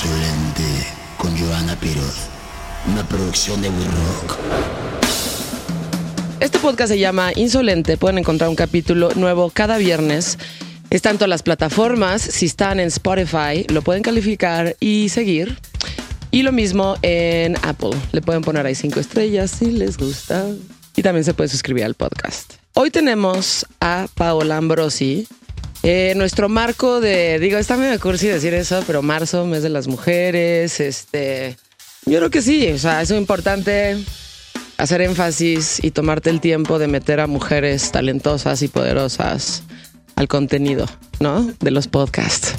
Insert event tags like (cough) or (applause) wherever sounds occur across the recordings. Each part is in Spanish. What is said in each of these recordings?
Insolente con Joana Piroz, una producción de We Rock. Este podcast se llama Insolente. Pueden encontrar un capítulo nuevo cada viernes. Están todas las plataformas. Si están en Spotify, lo pueden calificar y seguir. Y lo mismo en Apple. Le pueden poner ahí cinco estrellas si les gusta. Y también se puede suscribir al podcast. Hoy tenemos a Paola Ambrosi. Eh, nuestro marco de, digo, está medio cursi decir eso, pero marzo, mes de las mujeres, este, yo creo que sí, o sea, es importante hacer énfasis y tomarte el tiempo de meter a mujeres talentosas y poderosas al contenido, ¿no? De los podcasts.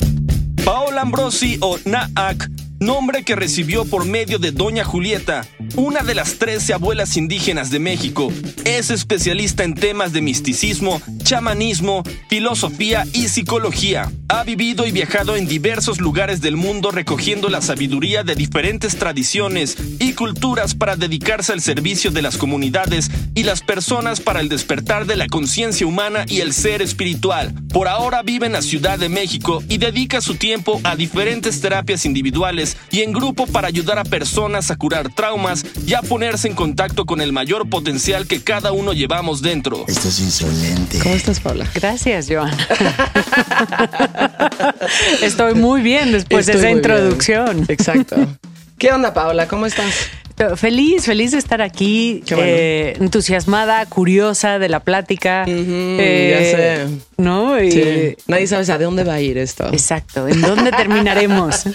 Ambrosi o Naak, nombre que recibió por medio de Doña Julieta, una de las 13 abuelas indígenas de México. Es especialista en temas de misticismo, chamanismo, filosofía y psicología. Ha vivido y viajado en diversos lugares del mundo recogiendo la sabiduría de diferentes tradiciones y culturas para dedicarse al servicio de las comunidades y las personas para el despertar de la conciencia humana y el ser espiritual. Por ahora vive en la Ciudad de México y dedica su tiempo diferentes terapias individuales y en grupo para ayudar a personas a curar traumas y a ponerse en contacto con el mayor potencial que cada uno llevamos dentro. Esto es insolente. ¿Cómo estás, Paola? Gracias, Joan. (laughs) Estoy muy bien después Estoy de esa bien. introducción. Exacto. (laughs) ¿Qué onda, Paola? ¿Cómo estás? Feliz, feliz de estar aquí, Qué bueno. eh, entusiasmada, curiosa de la plática. Eh, ya sé. ¿No? Y- Sí. Nadie sabe a dónde va a ir esto. Exacto. ¿En dónde terminaremos? (laughs)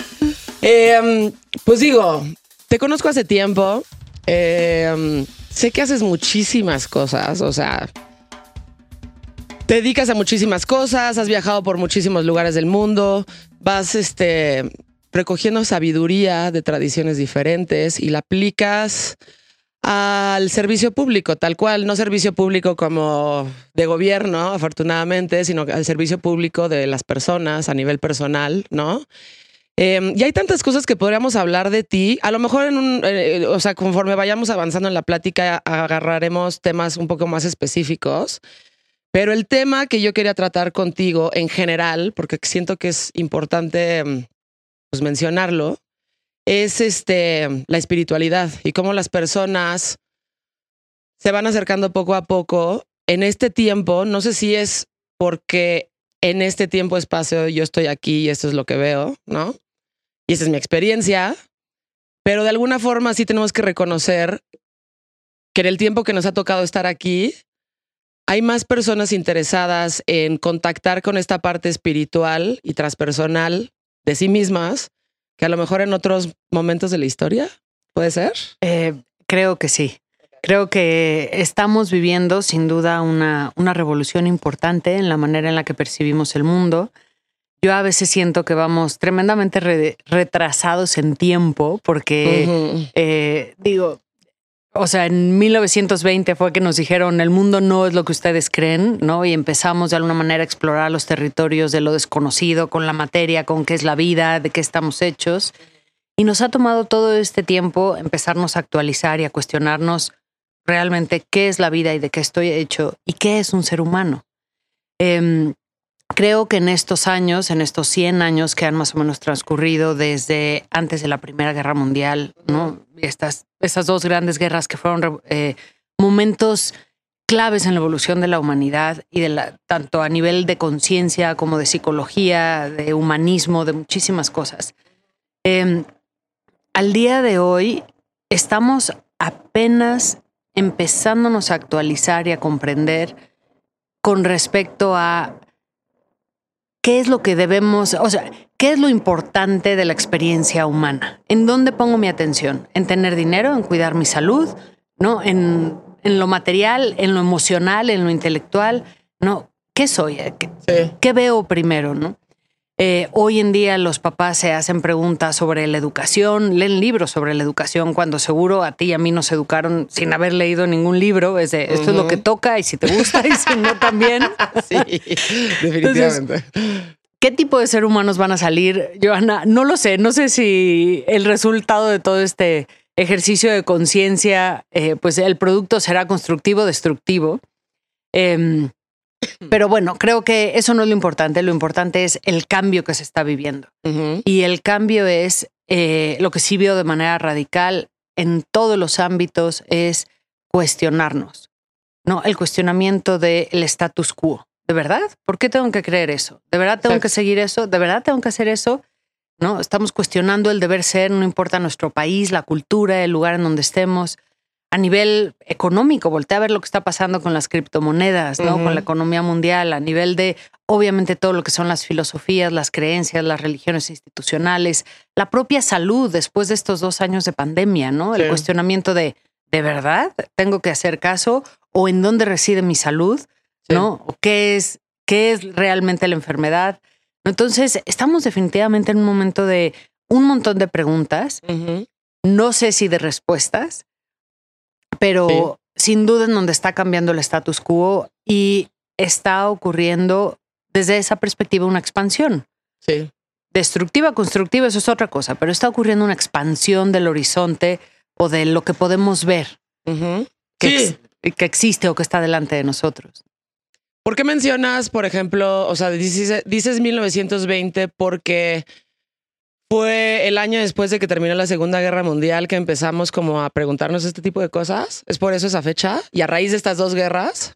Eh, pues digo, te conozco hace tiempo. Eh, sé que haces muchísimas cosas, o sea, te dedicas a muchísimas cosas, has viajado por muchísimos lugares del mundo, vas este, recogiendo sabiduría de tradiciones diferentes y la aplicas al servicio público, tal cual, no servicio público como de gobierno, afortunadamente, sino al servicio público de las personas a nivel personal, ¿no? Eh, y hay tantas cosas que podríamos hablar de ti. A lo mejor en un, eh, o sea, conforme vayamos avanzando en la plática, agarraremos temas un poco más específicos. Pero el tema que yo quería tratar contigo en general, porque siento que es importante mm, pues, mencionarlo, es este, la espiritualidad y cómo las personas se van acercando poco a poco en este tiempo. No sé si es porque en este tiempo espacio yo estoy aquí y esto es lo que veo, ¿no? Y esa es mi experiencia, pero de alguna forma sí tenemos que reconocer que en el tiempo que nos ha tocado estar aquí, hay más personas interesadas en contactar con esta parte espiritual y transpersonal de sí mismas que a lo mejor en otros momentos de la historia. ¿Puede ser? Eh, creo que sí. Creo que estamos viviendo sin duda una, una revolución importante en la manera en la que percibimos el mundo. Yo a veces siento que vamos tremendamente re- retrasados en tiempo porque, eh, digo, o sea, en 1920 fue que nos dijeron el mundo no es lo que ustedes creen, ¿no? Y empezamos de alguna manera a explorar los territorios de lo desconocido, con la materia, con qué es la vida, de qué estamos hechos. Y nos ha tomado todo este tiempo empezarnos a actualizar y a cuestionarnos realmente qué es la vida y de qué estoy hecho y qué es un ser humano. Em, creo que en estos años, en estos 100 años que han más o menos transcurrido desde antes de la Primera Guerra Mundial, ¿no? Estas, estas dos grandes guerras que fueron eh, momentos claves en la evolución de la humanidad y de la, tanto a nivel de conciencia como de psicología, de humanismo, de muchísimas cosas. Em, al día de hoy estamos apenas empezándonos a actualizar y a comprender con respecto a qué es lo que debemos, o sea, qué es lo importante de la experiencia humana. ¿En dónde pongo mi atención? ¿En tener dinero? ¿En cuidar mi salud? ¿No? ¿En, en lo material? ¿En lo emocional? ¿En lo intelectual? ¿No? ¿Qué soy? ¿Qué, Sí. qué veo primero? ¿No? Eh, hoy en día los papás se hacen preguntas sobre la educación, leen libros sobre la educación, cuando seguro a ti y a mí nos educaron sin haber leído ningún libro. Es de, esto es lo que toca y si te gusta y si no también. (laughs) Sí, definitivamente. ¿Qué tipo de ser humanos van a salir, Johanna? No lo sé. No sé si el resultado de todo este ejercicio de conciencia, eh, pues el producto será constructivo o destructivo. Em, Pero bueno, creo que eso no es lo importante. Lo importante es el cambio que se está viviendo. Ujú. Y el cambio es eh, lo que sí veo de manera radical en todos los ámbitos es cuestionarnos, ¿no? El cuestionamiento del status quo. ¿De verdad? ¿Por qué tengo que creer eso? ¿De verdad tengo Exacto. que seguir eso? ¿De verdad tengo que hacer eso? ¿No? Estamos cuestionando el deber ser, no importa nuestro país, la cultura, el lugar en donde estemos. A nivel económico, voltea a ver lo que está pasando con las criptomonedas, ¿no? Con la economía mundial, a nivel de, obviamente, todo lo que son las filosofías, las creencias, las religiones institucionales, la propia salud después de estos dos años de pandemia, ¿no? El cuestionamiento de, ¿de verdad tengo que hacer caso? ¿O en dónde reside mi salud? Sí. ¿No? ¿O qué es, qué es realmente la enfermedad? Entonces, estamos definitivamente en un momento de un montón de preguntas, no sé si de respuestas, pero sin duda en donde está cambiando el status quo y está ocurriendo desde esa perspectiva una expansión. Sí. Destructiva, constructiva, eso es otra cosa, pero está ocurriendo una expansión del horizonte o de lo que podemos ver que, Sí. ex- que existe o que está delante de nosotros. ¿Por qué mencionas, por ejemplo, o sea, dices, dices 1920 porque fue el año después de que terminó la Segunda Guerra Mundial que empezamos como a preguntarnos este tipo de cosas? ¿Es por eso esa fecha? ¿Y a raíz de estas dos guerras?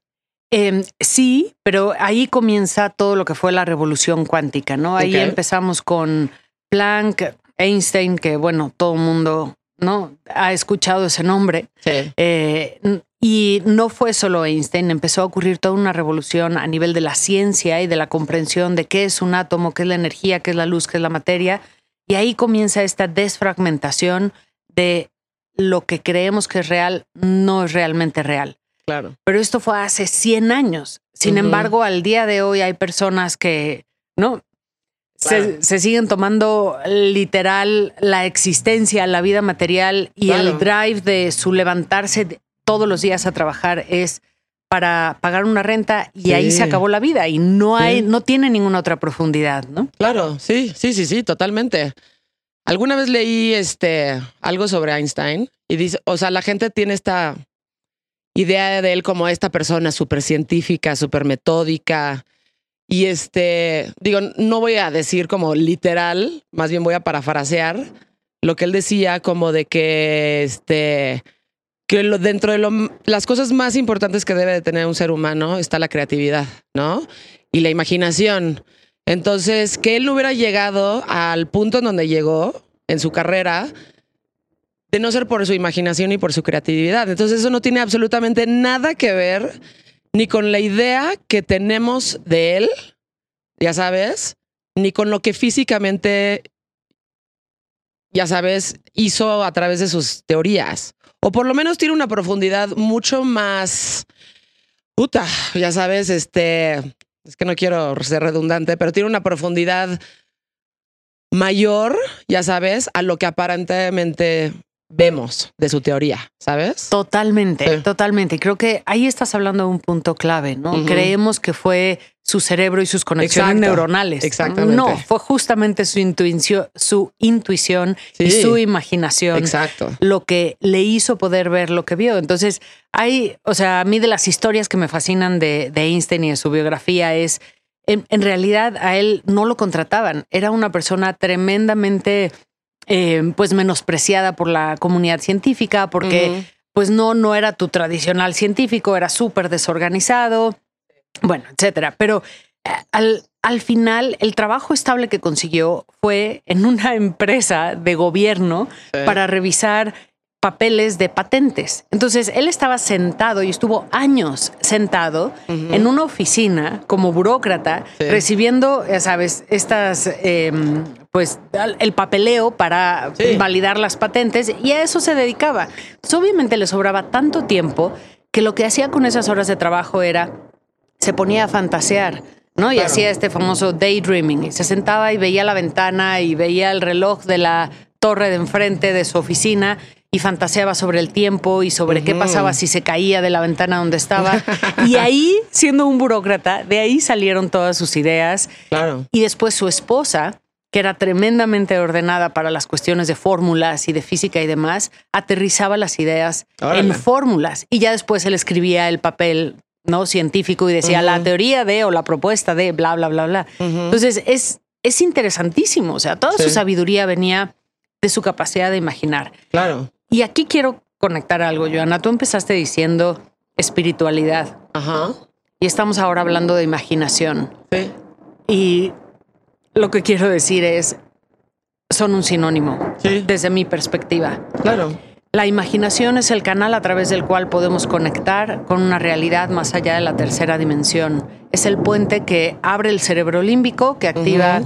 Eh, sí, pero ahí comienza todo lo que fue la revolución cuántica, ¿no? Ahí empezamos con Planck, Einstein, que bueno, todo el mundo no ha escuchado ese nombre. Sí. Eh, y no fue solo Einstein, empezó a ocurrir toda una revolución a nivel de la ciencia y de la comprensión de qué es un átomo, qué es la energía, qué es la luz, qué es la materia. Y ahí comienza esta desfragmentación de lo que creemos que es real no es realmente real. Claro. Pero esto fue hace 100 años. Sin embargo, al día de hoy hay personas que, ¿no? Claro. Se, se siguen tomando literal la existencia, la vida material y Claro. el drive de su levantarse todos los días a trabajar es para pagar una renta y Sí. ahí se acabó la vida y no hay, Sí. no tiene ninguna otra profundidad, ¿no? Claro, sí, sí, sí, sí, totalmente. Alguna vez leí este algo sobre Einstein y dice, o sea, la gente tiene esta idea de él como esta persona súper científica, súper metódica. Y este, digo, no voy a decir como literal, más bien voy a parafrasear lo que él decía como de que este que lo, dentro de lo, las cosas más importantes que debe de tener un ser humano está la creatividad, ¿no? Y la imaginación. Entonces, que él no hubiera llegado al punto en donde llegó en su carrera, de no ser por su imaginación y por su creatividad. Entonces, eso no tiene absolutamente nada que ver ni con la idea que tenemos de él, ya sabes, ni con lo que físicamente, ya sabes, hizo a través de sus teorías. O por lo menos tiene una profundidad mucho más, puta, ya sabes, este, es que no quiero ser redundante, pero tiene una profundidad mayor, ya sabes, a lo que aparentemente vemos de su teoría, ¿sabes? Totalmente, Sí. totalmente. Y creo que ahí estás hablando de un punto clave, ¿no? Creemos que fue su cerebro y sus conexiones Exacto, neuronales. exactamente. No, fue justamente su intuición, su intuición y su imaginación Exacto. lo que le hizo poder ver lo que vio. Entonces, hay, o sea, a mí de las historias que me fascinan de, de Einstein y de su biografía es, en, en realidad a él no lo contrataban. Era una persona tremendamente, eh, pues, menospreciada por la comunidad científica porque pues no, no era tu tradicional científico, era súper desorganizado, bueno, etcétera. Pero eh, al, al final, el trabajo estable que consiguió fue en una (laughs) empresa de gobierno Sí. para revisar papeles de patentes. Entonces, él estaba sentado y estuvo años sentado en una oficina como burócrata, Sí. recibiendo, ya sabes, estas, eh, pues, el papeleo para Sí. validar las patentes y a eso se dedicaba. Entonces, obviamente le sobraba tanto tiempo que lo que hacía con esas horas de trabajo era, se ponía a fantasear. ¿no? Y Claro. hacía este famoso daydreaming y se sentaba y veía la ventana y veía el reloj de la torre de enfrente de su oficina y fantaseaba sobre el tiempo y sobre qué pasaba si se caía de la ventana donde estaba. y ahí, siendo un burócrata, de ahí salieron todas sus ideas. Claro. Y después su esposa, que era tremendamente ordenada para las cuestiones de fórmulas y de física y demás, aterrizaba las ideas Órale. en fórmulas. Y ya después él escribía el papel no científico y decía la teoría de o la propuesta de bla, bla, bla, bla. Entonces es, es interesantísimo. O sea, toda su sabiduría venía de su capacidad de imaginar. Claro. Y aquí quiero conectar algo, Joana. Tú empezaste diciendo espiritualidad. Ajá. Y estamos ahora hablando de imaginación. Sí. Y lo que quiero decir es, son un sinónimo, Sí. desde mi perspectiva. Claro. La imaginación es el canal a través del cual podemos conectar con una realidad más allá de la tercera dimensión. Es el puente que abre el cerebro límbico, que activa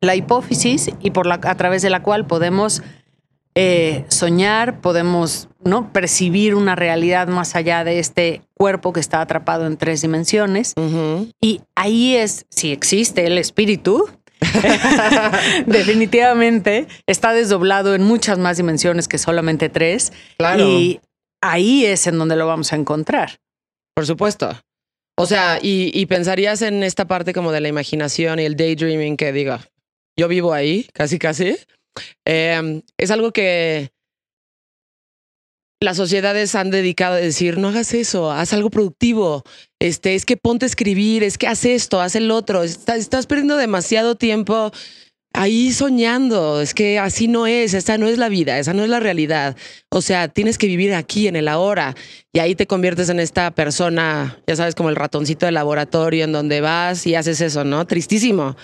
la hipófisis y por la, a través de la cual podemos eh, soñar, podemos ¿no? percibir una realidad más allá de este cuerpo que está atrapado en tres dimensiones. Y ahí es, si existe el espíritu, (laughs) definitivamente está desdoblado en muchas más dimensiones que solamente tres. Claro. Y ahí es en donde lo vamos a encontrar. Por supuesto. O sea, y, y pensarías en esta parte como de la imaginación y el daydreaming que digo, yo vivo ahí, casi, casi. Eh, es algo que las sociedades han dedicado a decir, no hagas eso, haz algo productivo. Este, es que ponte a escribir, es que haz esto, haz el otro. Estás, perdiendo demasiado tiempo ahí soñando. Es que así no es, esta no es la vida, esa no es la realidad. O sea, tienes que vivir aquí, en el ahora. Y ahí te conviertes en esta persona, ya sabes, como el ratoncito de laboratorio en donde vas y haces eso, ¿no? Tristísimo.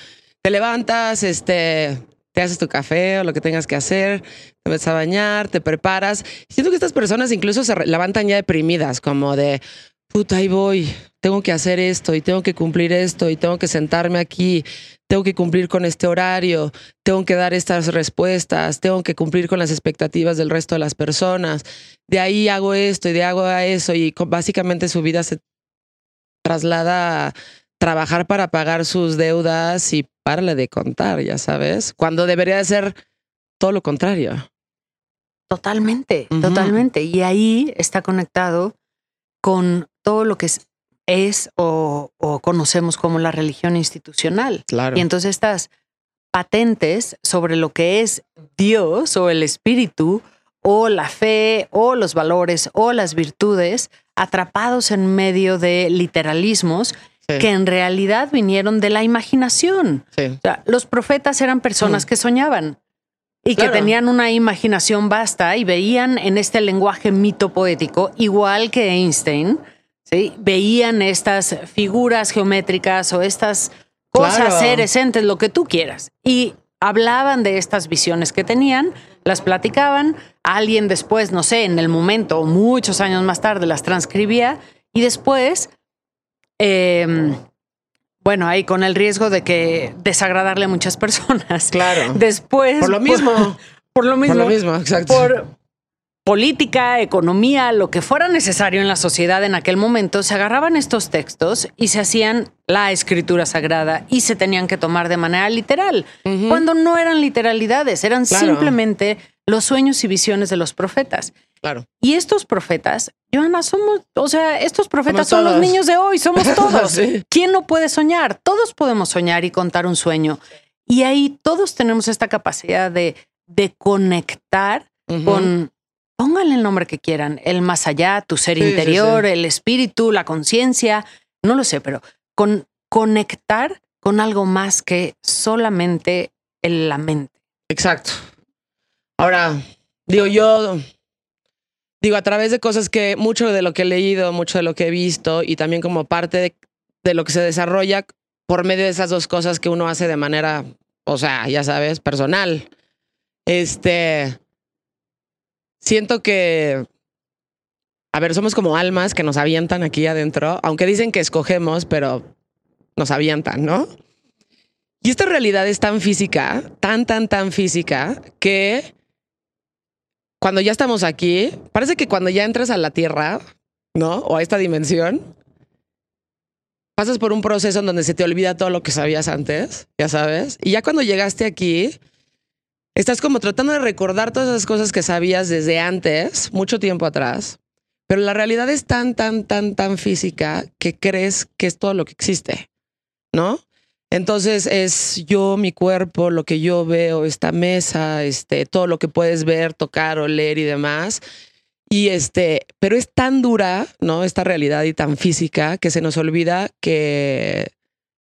Te levantas, este, te haces tu café o lo que tengas que hacer, te metes a bañar, te preparas. Siento que estas personas incluso se levantan ya deprimidas, como de, puta, ahí voy, tengo que hacer esto y tengo que cumplir esto y tengo que sentarme aquí, tengo que cumplir con este horario, tengo que dar estas respuestas, tengo que cumplir con las expectativas del resto de las personas. De ahí hago esto y de ahí hago eso y básicamente su vida se traslada a trabajar para pagar sus deudas y párale de contar, ya sabes, cuando debería de ser todo lo contrario. Totalmente, totalmente. Y ahí está conectado con todo lo que es, es o, o conocemos como la religión institucional. Claro. Y entonces estas patentes sobre lo que es Dios o el espíritu o la fe o los valores o las virtudes atrapados en medio de literalismos Sí. que en realidad vinieron de la imaginación. Sí. O sea, los profetas eran personas que soñaban y Claro. que tenían una imaginación vasta y veían en este lenguaje mito poético, igual que Einstein, ¿sí? veían estas figuras geométricas o estas cosas, Claro. seres, entes, lo que tú quieras. Y hablaban de estas visiones que tenían, las platicaban, alguien después, no sé, en el momento o muchos años más tarde las transcribía y después eh, bueno, ahí con el riesgo de que desagradarle a muchas personas. (laughs) Claro. Después. Por lo mismo. Por, lo mismo. Por lo mismo, exacto. Por política, economía, lo que fuera necesario en la sociedad en aquel momento, se agarraban estos textos y se hacían la escritura sagrada y se tenían que tomar de manera literal, cuando no eran literalidades, eran Claro. simplemente los sueños y visiones de los profetas. Claro. Y estos profetas, Joana, somos, o sea, estos profetas Somos son los niños de hoy, somos (laughs) todos. Sí. ¿Quién no puede soñar? Todos podemos soñar y contar un sueño. Y ahí todos tenemos esta capacidad de, de conectar con, pónganle el nombre que quieran, el más allá, tu ser Sí, interior, sí. el espíritu, la conciencia, no lo sé, pero con conectar con algo más que solamente el- la mente. Exacto. Ahora, digo, yo digo, a través de cosas que mucho de lo que he leído, mucho de lo que he visto y también como parte de, lo que se desarrolla por medio de esas dos cosas que uno hace de manera, o sea, ya sabes, personal. Este, siento que, a ver, somos como almas que nos avientan aquí adentro, aunque dicen que escogemos, pero nos avientan, ¿no? Y esta realidad es tan física, tan, tan, tan física, que cuando ya estamos aquí, parece que cuando ya entras a la Tierra, ¿no? O a esta dimensión, pasas por un proceso en donde se te olvida todo lo que sabías antes, ya sabes. Y ya cuando llegaste aquí, estás como tratando de recordar todas esas cosas que sabías desde antes, mucho tiempo atrás. Pero la realidad es tan, tan, tan, tan física que crees que es todo lo que existe, ¿no? Entonces es yo, mi cuerpo, lo que yo veo, esta mesa, este, todo lo que puedes ver, tocar, oler y demás. Y este, pero es tan dura, ¿no? Esta realidad y tan física que se nos olvida que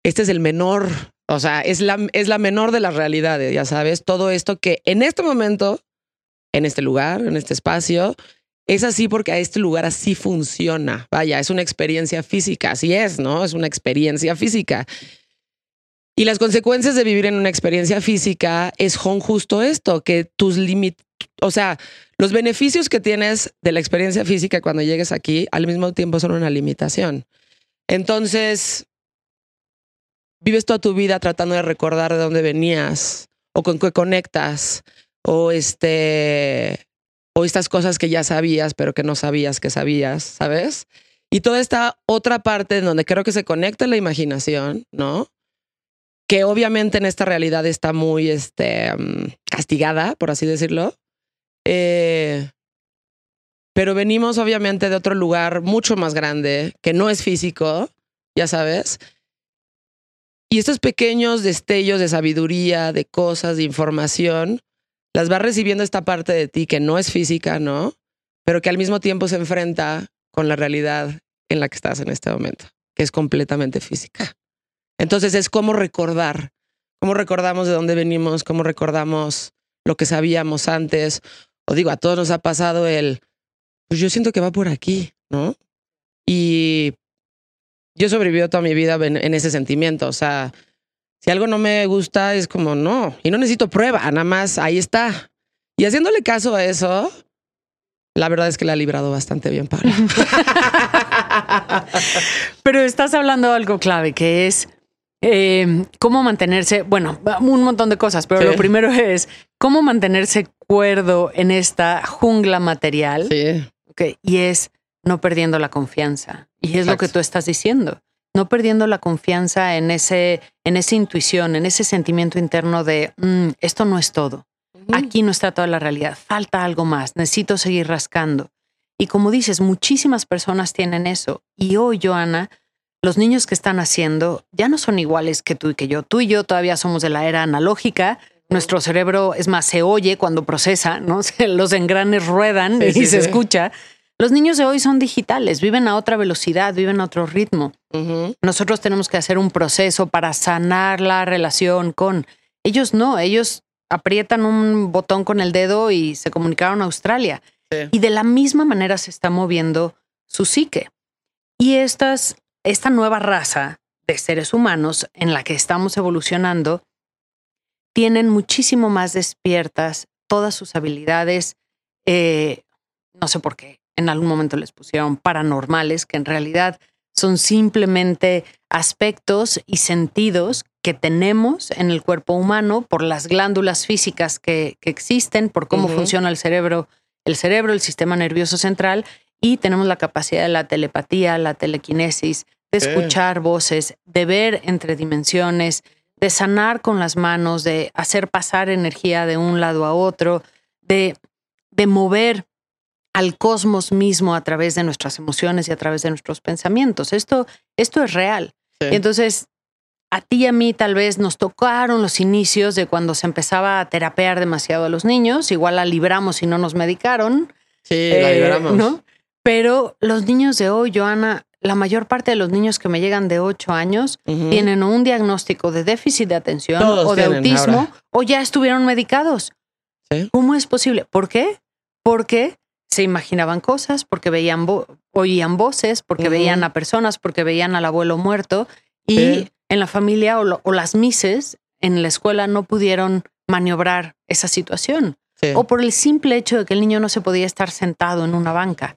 este es el menor, o sea, es la, es la menor de las realidades, ya sabes, todo esto que en este momento, en este lugar, en este espacio, es así porque a este lugar así funciona. Vaya, es una experiencia física, así es, ¿no? Es una experiencia física. Y las consecuencias de vivir en una experiencia física es justo esto, que tus límites, o sea, los beneficios que tienes de la experiencia física cuando llegues aquí al mismo tiempo son una limitación. Entonces, vives toda tu vida tratando de recordar de dónde venías o con qué conectas o este o estas cosas que ya sabías pero que no sabías que sabías, ¿sabes? Y toda esta otra parte en donde creo que se conecta la imaginación, ¿no? Que obviamente en esta realidad está muy este, mm, castigada, por así decirlo. Eh, pero venimos obviamente de otro lugar mucho más grande, que no es físico, ya sabes. Y estos pequeños destellos de sabiduría, de cosas, de información, las va recibiendo esta parte de ti que no es física, ¿no? Pero que al mismo tiempo se enfrenta con la realidad en la que estás en este momento, que es completamente física. Entonces es como recordar, cómo recordamos de dónde venimos, cómo recordamos lo que sabíamos antes. O digo, a todos nos ha pasado el, pues yo siento que va por aquí, ¿no? Y yo sobrevivido toda mi vida en, ese sentimiento. O sea, si algo no me gusta, es como no. Y no necesito prueba, nada más ahí está. Y haciéndole caso a eso, la verdad es que la ha librado bastante bien, Pablo. (laughs) Pero estás hablando de algo clave, que es eh, cómo mantenerse, bueno, un montón de cosas, pero lo primero es cómo mantenerse cuerdo en esta jungla material. Sí. y es no perdiendo la confianza. Y es lo que tú estás diciendo. No perdiendo la confianza en ese, en esa intuición, en ese sentimiento interno de mm, esto no es todo. Aquí no está toda la realidad. Falta algo más. Necesito seguir rascando. Y como dices, muchísimas personas tienen eso. Y hoy, Joana, los niños que están haciendo ya no son iguales que tú y que yo. Tú y yo todavía somos de la era analógica. Nuestro cerebro, es más, se oye cuando procesa, ¿no? (laughs) Los engranes ruedan y se escucha. Los niños de hoy son digitales, viven a otra velocidad, viven a otro ritmo. Nosotros tenemos que hacer un proceso para sanar la relación con ellos. No, ellos aprietan un botón con el dedo y se comunicaron a Australia. Y de la misma manera se está moviendo su psique. Y estas esta nueva raza de seres humanos en la que estamos evolucionando tienen muchísimo más despiertas todas sus habilidades, eh, no sé por qué, en algún momento les pusieron paranormales, que en realidad son simplemente aspectos y sentidos que tenemos en el cuerpo humano por las glándulas físicas que, existen, por cómo funciona el cerebro, el cerebro, el sistema nervioso central y tenemos la capacidad de la telepatía, la telequinesis, de escuchar voces, de ver entre dimensiones, de sanar con las manos, de hacer pasar energía de un lado a otro, de, de mover al cosmos mismo a través de nuestras emociones y a través de nuestros pensamientos. Esto, esto es real. Y entonces, a ti y a mí tal vez nos tocaron los inicios de cuando se empezaba a terapear demasiado a los niños, igual la libramos y no nos medicaron. Sí, la eh, libramos. ¿no? Pero los niños de hoy, Joana, la mayor parte de los niños que me llegan de 8 años tienen un diagnóstico de déficit de atención o de autismo o ya estuvieron medicados. ¿Cómo es posible? ¿Por qué? Porque se imaginaban cosas, porque veían oían voces, porque veían a personas, porque veían al abuelo muerto y en la familia o, las mises en la escuela no pudieron maniobrar esa situación. O por el simple hecho de que el niño no se podía estar sentado en una banca.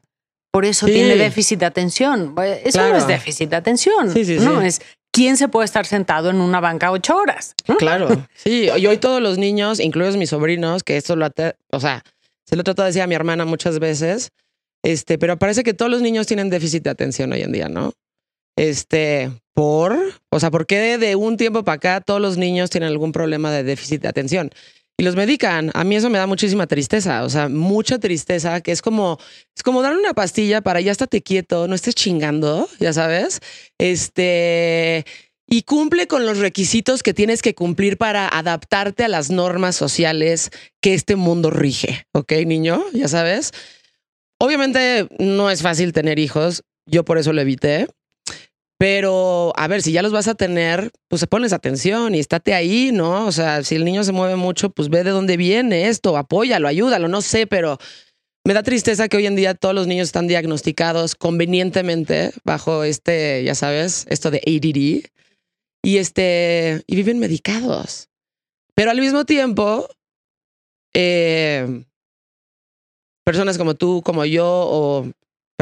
Por eso tiene déficit de atención. Eso no es déficit de atención. no, es quién se puede estar sentado en una banca ocho horas. Claro. (laughs) Sí, y hoy todos los niños, incluidos mis sobrinos, que esto lo, o sea, se lo trato de decir a mi hermana muchas veces, este, pero parece que todos los niños tienen déficit de atención hoy en día, ¿no? Este, por, o sea, ¿por qué de un tiempo para acá todos los niños tienen algún problema de déficit de atención? Y los medican. A mí eso me da muchísima tristeza, o sea, mucha tristeza, que es como, es como darle una pastilla para ya estate quieto, no estés chingando, ya sabes. Este, y cumple con los requisitos que tienes que cumplir para adaptarte a las normas sociales que este mundo rige, ¿ok, niño? Ya sabes. obviamente no es fácil tener hijos, yo por eso lo evité. Pero, a ver, si ya los vas a tener, pues se pones atención y estate ahí, ¿no? O sea, si el niño se mueve mucho, pues ve de dónde viene esto, apóyalo, ayúdalo, no sé, pero me da tristeza que hoy en día todos los niños están diagnosticados convenientemente bajo este, ya sabes, esto de ADD y este, y viven medicados. Pero al mismo tiempo, eh, personas como tú, como yo, o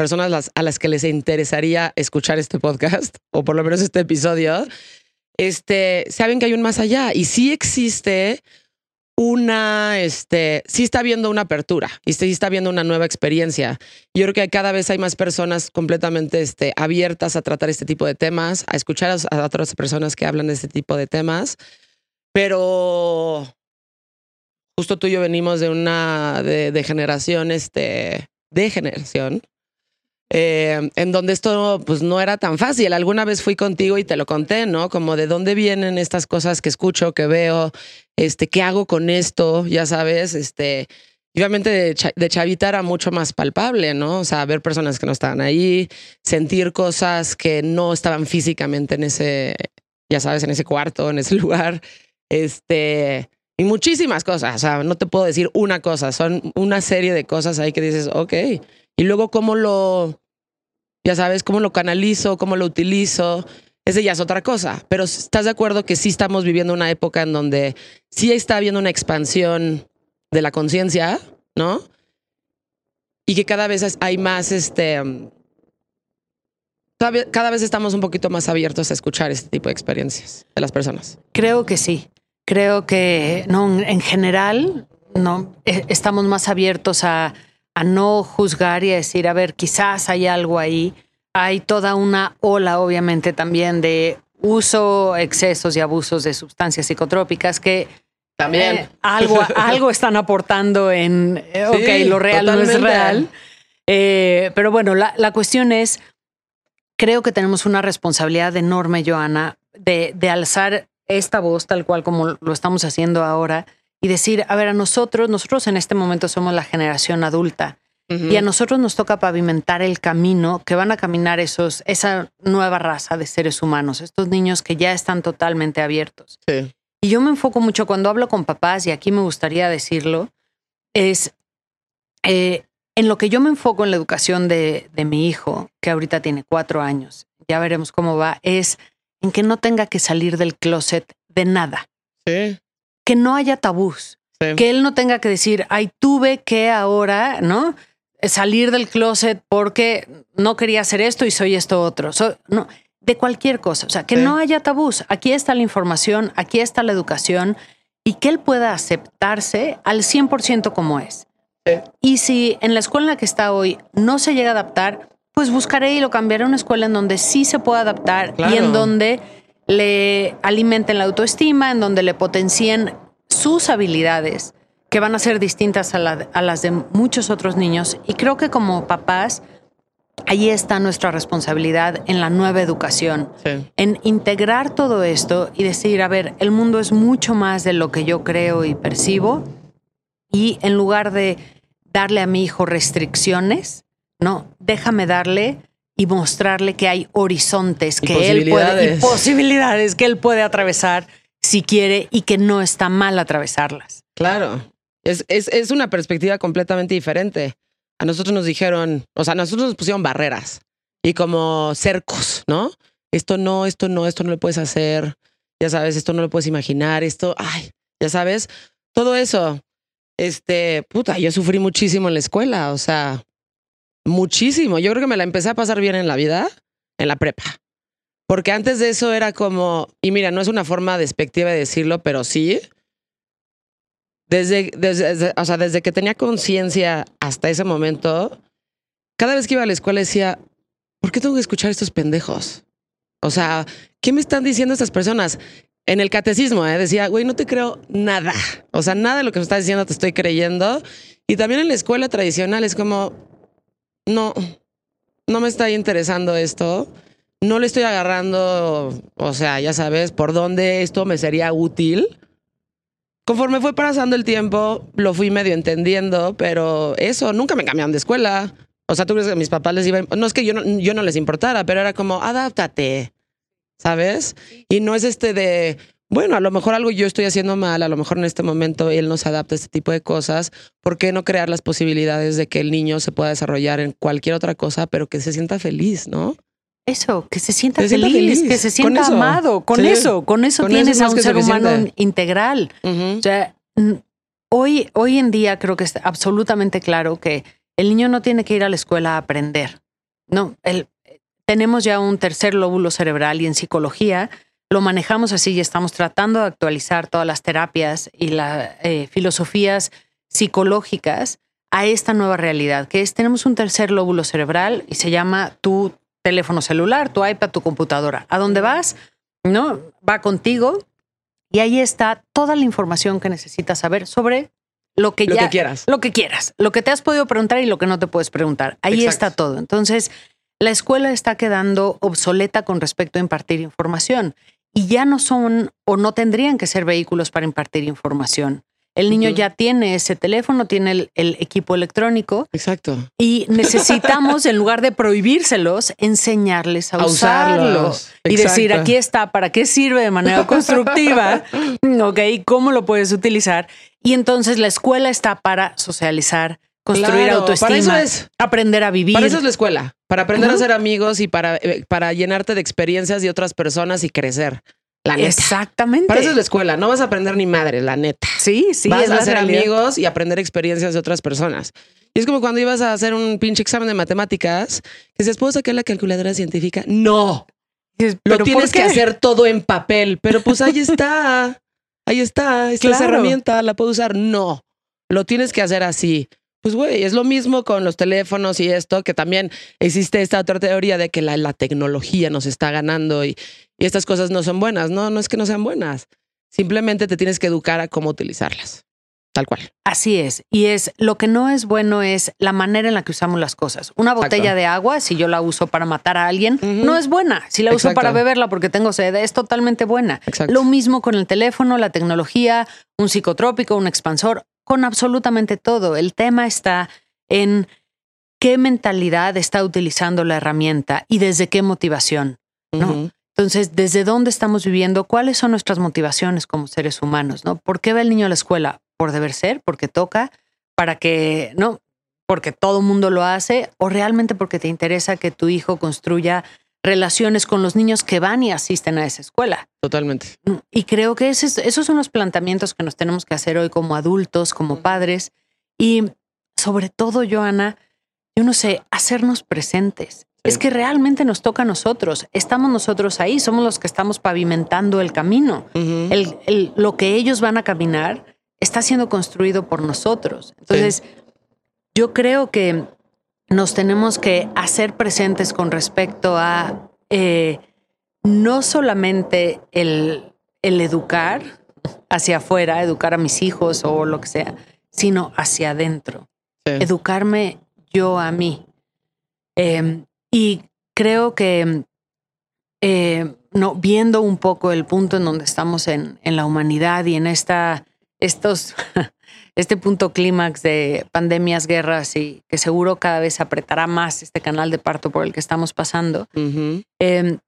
personas a las que les interesaría escuchar este podcast, (laughs) o por lo menos este episodio, este, saben que hay un más allá y sí existe una, este, sí está habiendo una apertura y sí está habiendo una nueva experiencia. Yo creo que cada vez hay más personas completamente este, abiertas a tratar este tipo de temas, a escuchar a, otras personas que hablan de este tipo de temas, pero justo tú y yo venimos de una de, de generación, este, de generación, eh, en donde esto pues no era tan fácil. Alguna vez fui contigo y te lo conté, ¿no? Como de dónde vienen estas cosas que escucho, que veo, este, qué hago con esto, ya sabes, este, obviamente de, chavita era mucho más palpable, ¿no? O sea, ver personas que no estaban ahí, sentir cosas que no estaban físicamente en ese, ya sabes, en ese cuarto, en ese (laughs) lugar, este, y muchísimas cosas, o sea, no te puedo decir una cosa, son una serie de cosas ahí que dices, ok, y luego cómo lo, ya sabes, cómo lo canalizo, cómo lo utilizo. Ese ya es otra cosa. Pero estás de acuerdo que sí estamos viviendo una época en donde sí está habiendo una expansión de la conciencia, ¿no? Y que cada vez hay más, este, cada vez estamos un poquito más abiertos a escuchar este tipo de experiencias de las personas. Creo que sí. Creo que no, en general, no, e, estamos más abiertos a a no juzgar y a decir, a ver, quizás hay algo ahí. Hay toda una ola, obviamente, también de uso, excesos y abusos de sustancias psicotrópicas que también eh, algo, algo están aportando en, eh, ok, lo real no es real. Eh, pero bueno, la, la, cuestión es, creo que tenemos una responsabilidad enorme, Joana, de, de alzar esta voz tal cual como lo estamos haciendo ahora y decir, a ver, a nosotros, nosotros en este momento somos la generación adulta y a nosotros nos toca pavimentar el camino que van a caminar esos, esa nueva raza de seres humanos, estos niños que ya están totalmente abiertos. Y yo me enfoco mucho cuando hablo con papás, y aquí me gustaría decirlo, es eh, en lo que yo me enfoco en la educación de, de mi hijo, que ahorita tiene cuatro años, ya veremos cómo va, es en que no tenga que salir del closet de nada. Sí que no haya tabús, que él no tenga que decir, ay, tuve que ahora, ¿no? Salir del closet porque no quería hacer esto y soy esto otro. no, de cualquier cosa. O sea, que no haya tabús. Aquí está la información, aquí está la educación y que él pueda aceptarse al 100% como es. Y si en la escuela en la que está hoy no se llega a adaptar, pues buscaré y lo cambiaré a una escuela en donde sí se pueda adaptar y en donde le alimenten la autoestima, en donde le potencien sus habilidades, que van a ser distintas a, las de muchos otros niños. Y creo que como papás, ahí está nuestra responsabilidad en la nueva educación, en integrar todo esto y decir, a ver, el mundo es mucho más de lo que yo creo y percibo. Y en lugar de darle a mi hijo restricciones, no, déjame darle y mostrarle que hay horizontes que él puede y posibilidades que él puede atravesar si quiere y que no está mal atravesarlas. Claro, es, es, es una perspectiva completamente diferente. A nosotros nos dijeron, o sea, a nosotros nos pusieron barreras y como cercos, ¿no? Esto no, esto no, esto no lo puedes hacer, ya sabes, esto no lo puedes imaginar, esto, ay, ya sabes, todo eso. Este, puta, yo sufrí muchísimo en la escuela, o sea, muchísimo. Yo creo que me la empecé a pasar bien en la vida, en la prepa. Porque antes de eso era como, y mira, no es una forma despectiva de decirlo, pero sí. Desde, desde, o sea, desde que tenía conciencia hasta ese momento, cada vez que iba a la escuela decía, ¿por qué tengo que escuchar a estos pendejos? O sea, ¿qué me están diciendo estas personas? En el catecismo, ¿eh? decía, güey, no te creo nada. O sea, nada de lo que me estás diciendo te estoy creyendo. Y también en la escuela tradicional es como, no, no me está interesando esto. No le estoy agarrando, o sea, ya sabes, por dónde esto me sería útil. Conforme fue pasando el tiempo, lo fui medio entendiendo, pero eso, nunca me cambiaron de escuela. O sea, tú crees que a mis papás les iba a... No es que yo no, yo no les importara, pero era como, adáptate, ¿sabes? Y no es este de, bueno, a lo mejor algo yo estoy haciendo mal, a lo mejor en este momento él no se adapta a este tipo de cosas. ¿Por qué no crear las posibilidades de que el niño se pueda desarrollar en cualquier otra cosa, pero que se sienta feliz, ¿no? Eso, que se sienta, se feliz, feliz. que se sienta amado. Con Sí. eso, con eso Con tienes es a un ser humano integral. O sea, hoy, hoy en día creo que es absolutamente claro que el niño no tiene que ir a la escuela a aprender. No, el, tenemos ya un tercer lóbulo cerebral y en psicología lo manejamos así y estamos tratando de actualizar todas las terapias y las filosofías psicológicas a esta nueva realidad, que es tenemos un tercer lóbulo cerebral y se llama tu teléfono celular, tu iPad, tu computadora. ¿A dónde vas? ¿No? Va contigo y ahí está toda la información que necesitas saber sobre lo que Lo ya que quieras. lo que quieras, lo que te has podido preguntar y lo que no te puedes preguntar. Ahí Exacto. está todo. Entonces, la escuela está quedando obsoleta con respecto a impartir información y ya no son o no tendrían que ser vehículos para impartir información. El niño ya tiene ese teléfono, tiene el, el equipo electrónico Exacto. y necesitamos, en lugar de prohibírselos, enseñarles a, A usarlo. usarlos. Y decir, aquí está, ¿para qué sirve de manera constructiva? (laughs) ok, ¿cómo lo puedes utilizar? Y entonces la escuela está para socializar, construir Claro, autoestima, para eso es. aprender a vivir. Para eso es la escuela, para aprender a ser amigos y para, eh, para llenarte de experiencias de otras personas y crecer. La neta. Exactamente. Para eso es la escuela, no vas a aprender ni madre, la neta. Sí, sí, vas es a realidad. amigos y aprender experiencias de otras personas. Y es como cuando ibas a hacer un pinche examen de matemáticas, que dices, ¿puedo sacar la calculadora científica? No, Dices, lo ¿pero tienes que hacer todo en papel, pero pues ahí (laughs) está, ahí está, esta es Claro. herramienta, la puedo usar. No, lo tienes que hacer así. Pues güey, es lo mismo con los teléfonos y esto, que también existe esta otra teoría de que la, la tecnología nos está ganando y, y estas cosas no son buenas. No, no es que no sean buenas. Simplemente te tienes que educar a cómo utilizarlas. Tal cual. Así es. Y es lo que no es bueno es la manera en la que usamos las cosas. Una Exacto. botella de agua, si yo la uso para matar a alguien, no es buena. Si la uso para beberla porque tengo sed, es totalmente buena. Exacto. Lo mismo con el teléfono, la tecnología, un psicotrópico, un expansor, con absolutamente todo. El tema está en qué mentalidad está utilizando la herramienta y desde qué motivación. ¿no? Entonces, ¿desde dónde estamos viviendo? ¿Cuáles son nuestras motivaciones como seres humanos? ¿no? ¿Por qué va el niño a la escuela? ¿Por deber ser? ¿Porque toca? ¿Para que, no? ¿Porque todo mundo lo hace? ¿O realmente porque te interesa que tu hijo construya relaciones con los niños que van y asisten a esa escuela? Totalmente. Y creo que ese esos son los planteamientos que nos tenemos que hacer hoy como adultos, como padres. Y sobre todo, Joana, yo no sé, hacernos presentes. Es que realmente nos toca a nosotros. Estamos nosotros ahí, somos los que estamos pavimentando el camino. El- lo que ellos van a caminar está siendo construido por nosotros. Entonces, yo creo que nos tenemos que hacer presentes con respecto a eh, no solamente el, el educar hacia afuera, educar a mis hijos o lo que sea, sino hacia adentro Sí. educarme yo a mí. Eh, y creo que eh, no, viendo un poco el punto en donde estamos en, en la humanidad y en esta, estos, (laughs) este punto clímax de pandemias, guerras y que seguro cada vez apretará más este canal de parto por el que estamos pasando, Ujú. eh,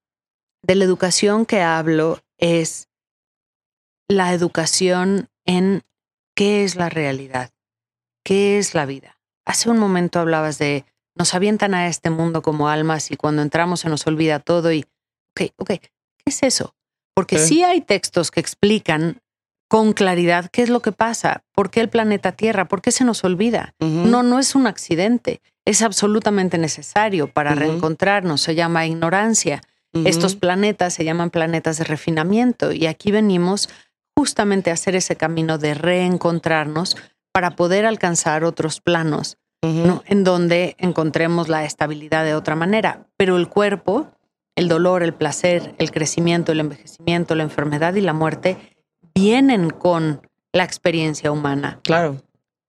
de la educación que hablo es la educación en qué es la realidad, qué es la vida. Hace un momento hablabas de nos avientan a este mundo como almas y cuando entramos se nos olvida todo y, ok, ok, ¿qué es eso? Porque sí hay textos que explican con claridad qué es lo que pasa, por qué el planeta Tierra, por qué se nos olvida. No, no es un accidente, es absolutamente necesario para reencontrarnos, se llama ignorancia. Estos planetas se llaman planetas de refinamiento y aquí venimos justamente a hacer ese camino de reencontrarnos para poder alcanzar otros planos, en donde encontremos la estabilidad de otra manera. Pero el cuerpo, el dolor, el placer, el crecimiento, el envejecimiento, la enfermedad y la muerte vienen con la experiencia humana Claro.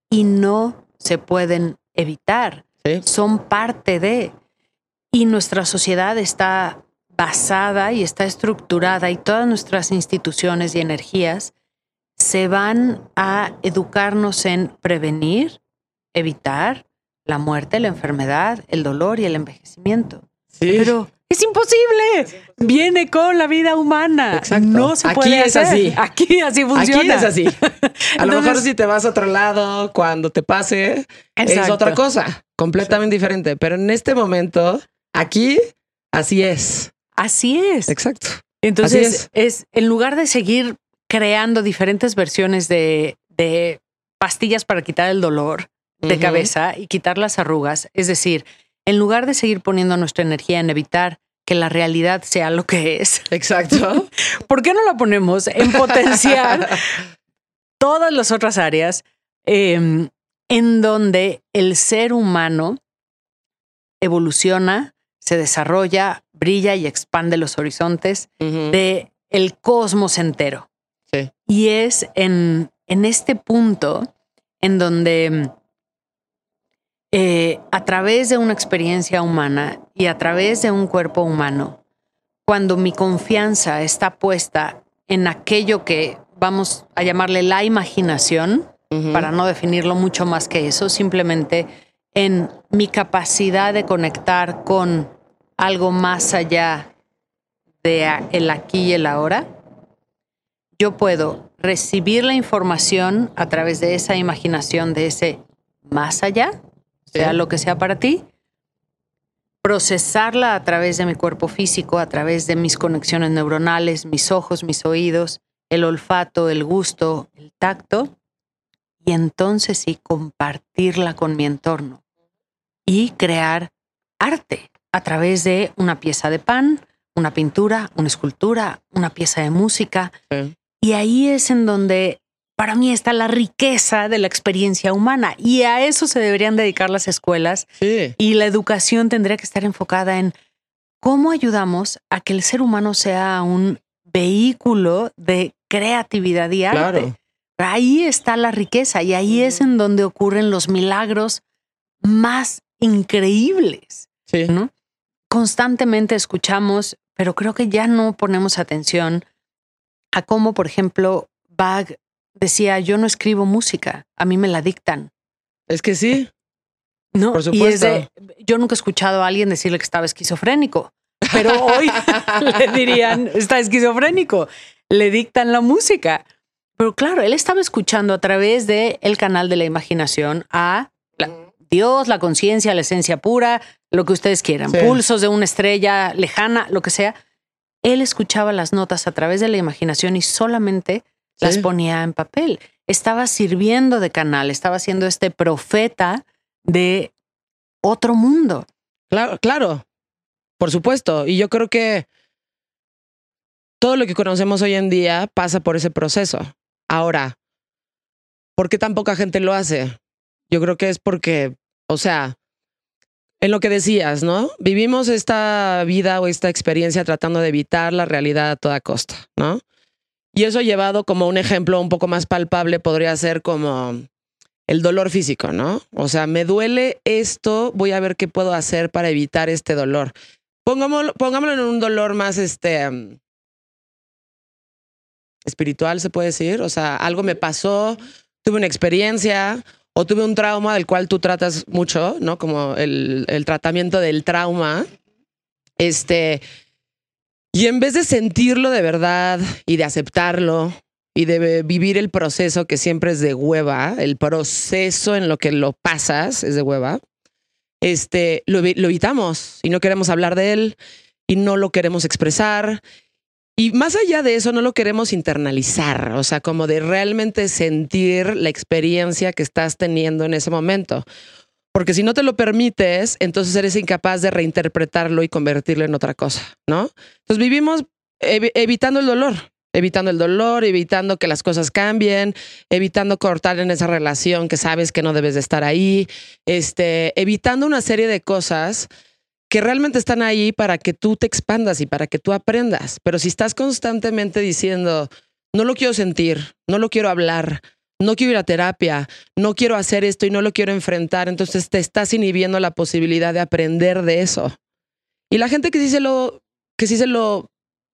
y no se pueden evitar Sí. son parte de. Y nuestra sociedad está basada y está estructurada y todas nuestras instituciones y energías se van a educarnos en prevenir, evitar, la muerte, la enfermedad, el dolor y el envejecimiento. Sí. Pero es imposible. Viene con la vida humana. Exacto. No se Aquí puede es hacer. así. Aquí así funciona. Aquí es así. (laughs) A lo mejor si te vas a otro lado, cuando te pase, es otra cosa, completamente diferente. Pero en este momento, aquí, así es. Así es. Exacto. Entonces, es. en lugar de seguir creando diferentes versiones de, de pastillas para quitar el dolor de cabeza y quitar las arrugas, es decir, en lugar de seguir poniendo nuestra energía en evitar que la realidad sea lo que es, Exacto. (laughs) ¿por qué no la ponemos en potenciar (laughs) todas las otras áreas eh, en donde el ser humano evoluciona, se desarrolla, brilla y expande los horizontes Ujú. de el cosmos entero. Sí. Y es en, en este punto en donde eh, a través de una experiencia humana y a través de un cuerpo humano, cuando mi confianza está puesta en aquello que vamos a llamarle la imaginación, para no definirlo mucho más que eso, simplemente en mi capacidad de conectar con algo más allá de el aquí y el ahora, yo puedo recibir la información a través de esa imaginación, de ese más allá, sea Sí. lo que sea para ti, procesarla a través de mi cuerpo físico, a través de mis conexiones neuronales, mis ojos, mis oídos, el olfato, el gusto, el tacto, y entonces sí compartirla con mi entorno y crear arte a través de una pieza de pan, una pintura, una escultura, una pieza de música. Sí. Y ahí es en donde para mí está la riqueza de la experiencia humana y a eso se deberían dedicar las escuelas Sí. y la educación tendría que estar enfocada en cómo ayudamos a que el ser humano sea un vehículo de creatividad y arte. Claro. Ahí está la riqueza y ahí es en donde ocurren los milagros más increíbles. Sí. ¿no? Constantemente escuchamos, pero creo que ya no ponemos atención a cómo, por ejemplo, Bach decía, yo no escribo música, a mí me la dictan. Es que sí. No, Por Y de- supuesto. yo nunca he escuchado a alguien decirle que estaba esquizofrénico, pero (laughs) hoy le dirían, está esquizofrénico, le dictan la música. Pero claro, él estaba escuchando a través del el canal de la imaginación a la- Dios, la conciencia, la esencia pura, lo que ustedes quieran, Sí. pulsos de una estrella lejana, lo que sea. Él escuchaba las notas a través de la imaginación y solamente las ponía en papel. Estaba sirviendo de canal, estaba siendo este profeta de otro mundo. Claro, claro. Por supuesto. Y yo creo que todo lo que conocemos hoy en día pasa por ese proceso. Ahora, ¿por qué tan poca gente lo hace? Yo creo que es porque, o sea, en lo que decías, ¿no? Vivimos esta vida o esta experiencia tratando de evitar la realidad a toda costa, ¿no? Y eso llevado como un ejemplo un poco más palpable podría ser como el dolor físico, ¿no? O sea, me duele esto, voy a ver qué puedo hacer para evitar este dolor. Pongámoslo, pongámoslo en un dolor más este um, espiritual, se puede decir. O sea, algo me pasó, tuve una experiencia o tuve un trauma del cual tú tratas mucho, ¿no? Como el tratamiento del trauma. Este. Y en vez de sentirlo de verdad y de aceptarlo y de vivir el proceso que siempre es de hueva, el proceso en lo que lo pasas es de hueva, este, lo, lo evitamos y no queremos hablar de él y no lo queremos expresar. Y más allá de eso, no lo queremos internalizar, o sea, como de realmente sentir la experiencia que estás teniendo en ese momento. Porque si no te lo permites, entonces eres incapaz de reinterpretarlo y convertirlo en otra cosa, ¿no? Entonces vivimos evi- evitando el dolor, evitando el dolor, evitando que las cosas cambien, evitando cortar en esa relación que sabes que no debes de estar ahí, este, evitando una serie de cosas que realmente están ahí para que tú te expandas y para que tú aprendas. Pero si estás constantemente diciendo, no lo quiero sentir, no lo quiero hablar, no quiero ir a terapia, no quiero hacer esto y no lo quiero enfrentar, entonces te estás inhibiendo la posibilidad de aprender de eso. Y la gente que sí se lo, que sí se lo,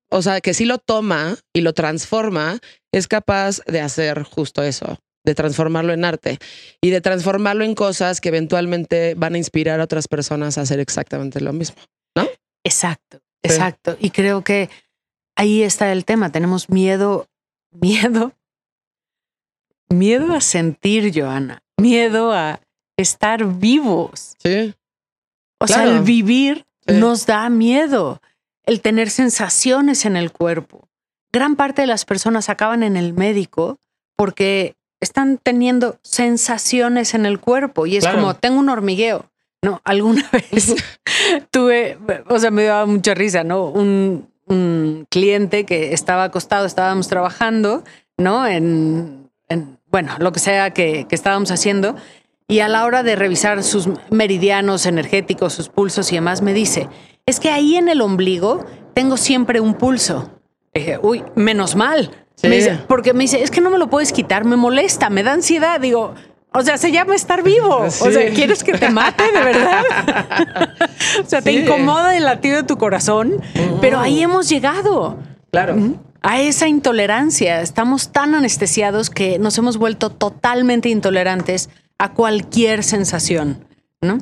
o sea, que sí lo toma y lo transforma, es capaz de hacer justo eso, de transformarlo en arte y de transformarlo en cosas que eventualmente van a inspirar a otras personas a hacer exactamente lo mismo, ¿no? Exacto, exacto. Y creo que ahí está el tema. Tenemos miedo, (laughs) miedo, miedo a sentir, Joana, miedo a estar vivos. Sí. O sea, el vivir nos da miedo, el tener sensaciones en el cuerpo. Gran parte de las personas acaban en el médico porque están teniendo sensaciones en el cuerpo y es como, tengo un hormigueo. No, alguna (laughs) vez (laughs) tuve, o sea, me daba mucha risa, ¿no? Un, cliente que estaba acostado, estábamos trabajando, ¿no? En, bueno, lo que sea que, que estábamos haciendo. Y a la hora de revisar sus meridianos energéticos, sus pulsos y demás, me dice, es que ahí en el ombligo tengo siempre un pulso. dije, uy, menos mal porque me dice, es que no me lo puedes quitar, me molesta, me da ansiedad. Digo, o sea, se llama estar vivo. (laughs) O sea, ¿quieres que te mate de verdad? (laughs) o sea, te incomoda el latido de tu corazón, pero ahí hemos llegado. Claro. A esa intolerancia. Estamos tan anestesiados que nos hemos vuelto totalmente intolerantes a cualquier sensación, ¿no?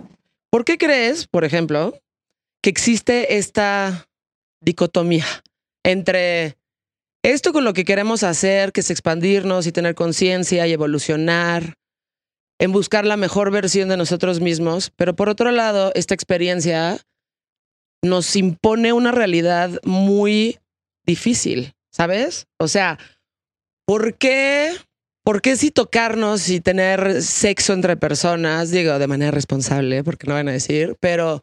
¿Por qué crees, por ejemplo, que existe esta dicotomía entre esto con lo que queremos hacer, que es expandirnos y tener conciencia y evolucionar, en buscar la mejor versión de nosotros mismos, pero por otro lado, esta experiencia nos impone una realidad muy difícil, ¿sabes? O sea, ¿por qué, por qué si tocarnos y tener sexo entre personas, digo de manera responsable, porque no van a decir, pero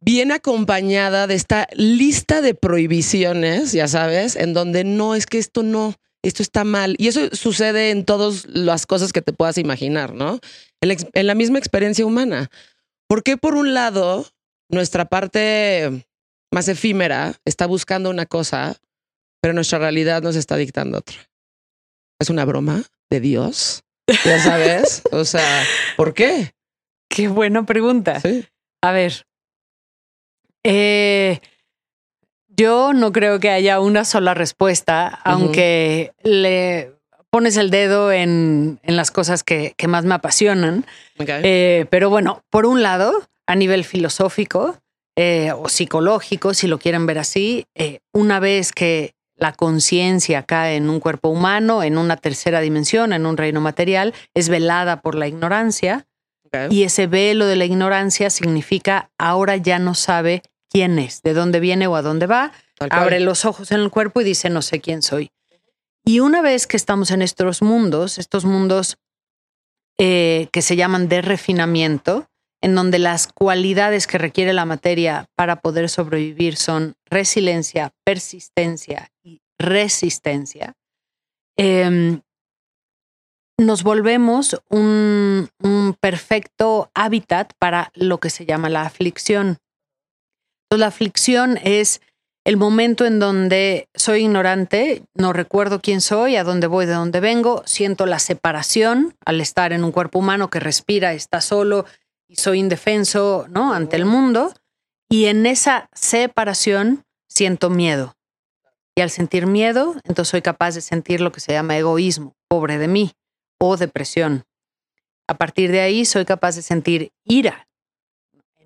viene acompañada de esta lista de prohibiciones, ya sabes, en donde no es que esto no, esto está mal. Y eso sucede en todas las cosas que te puedas imaginar, ¿no? En la, misma experiencia humana. ¿Por qué por un lado nuestra parte más efímera está buscando una cosa, pero nuestra realidad nos está dictando otra? ¿Es una broma de Dios? Ya sabes. o sea, ¿por qué? Qué buena pregunta. Sí. A ver, eh, yo no creo que haya una sola respuesta, aunque le pones el dedo en, las cosas que, más me apasionan. Eh, pero bueno, por un lado, a nivel filosófico eh, o psicológico, si lo quieren ver así, una vez que la conciencia cae en un cuerpo humano, en una tercera dimensión, en un reino material, es velada por la ignorancia. Y ese velo de la ignorancia significa ahora ya no sabe quién es, de dónde viene o a dónde va, abre los ojos en el cuerpo y dice, no sé quién soy. Y una vez que estamos en estos mundos, estos mundos eh, que se llaman de refinamiento, en donde las cualidades que requiere la materia para poder sobrevivir son resiliencia, persistencia resistencia, em, nos volvemos un, perfecto hábitat para lo que se llama la aflicción. La aflicción es el momento en donde soy ignorante, no recuerdo quién soy, a dónde voy, de dónde vengo, siento la separación al estar en un cuerpo humano que respira, está solo y soy indefenso, ¿no? ante el mundo y en esa separación siento miedo. Y al sentir miedo, entonces soy capaz de sentir lo que se llama egoísmo, pobre de mí, o depresión. A partir de ahí soy capaz de sentir ira,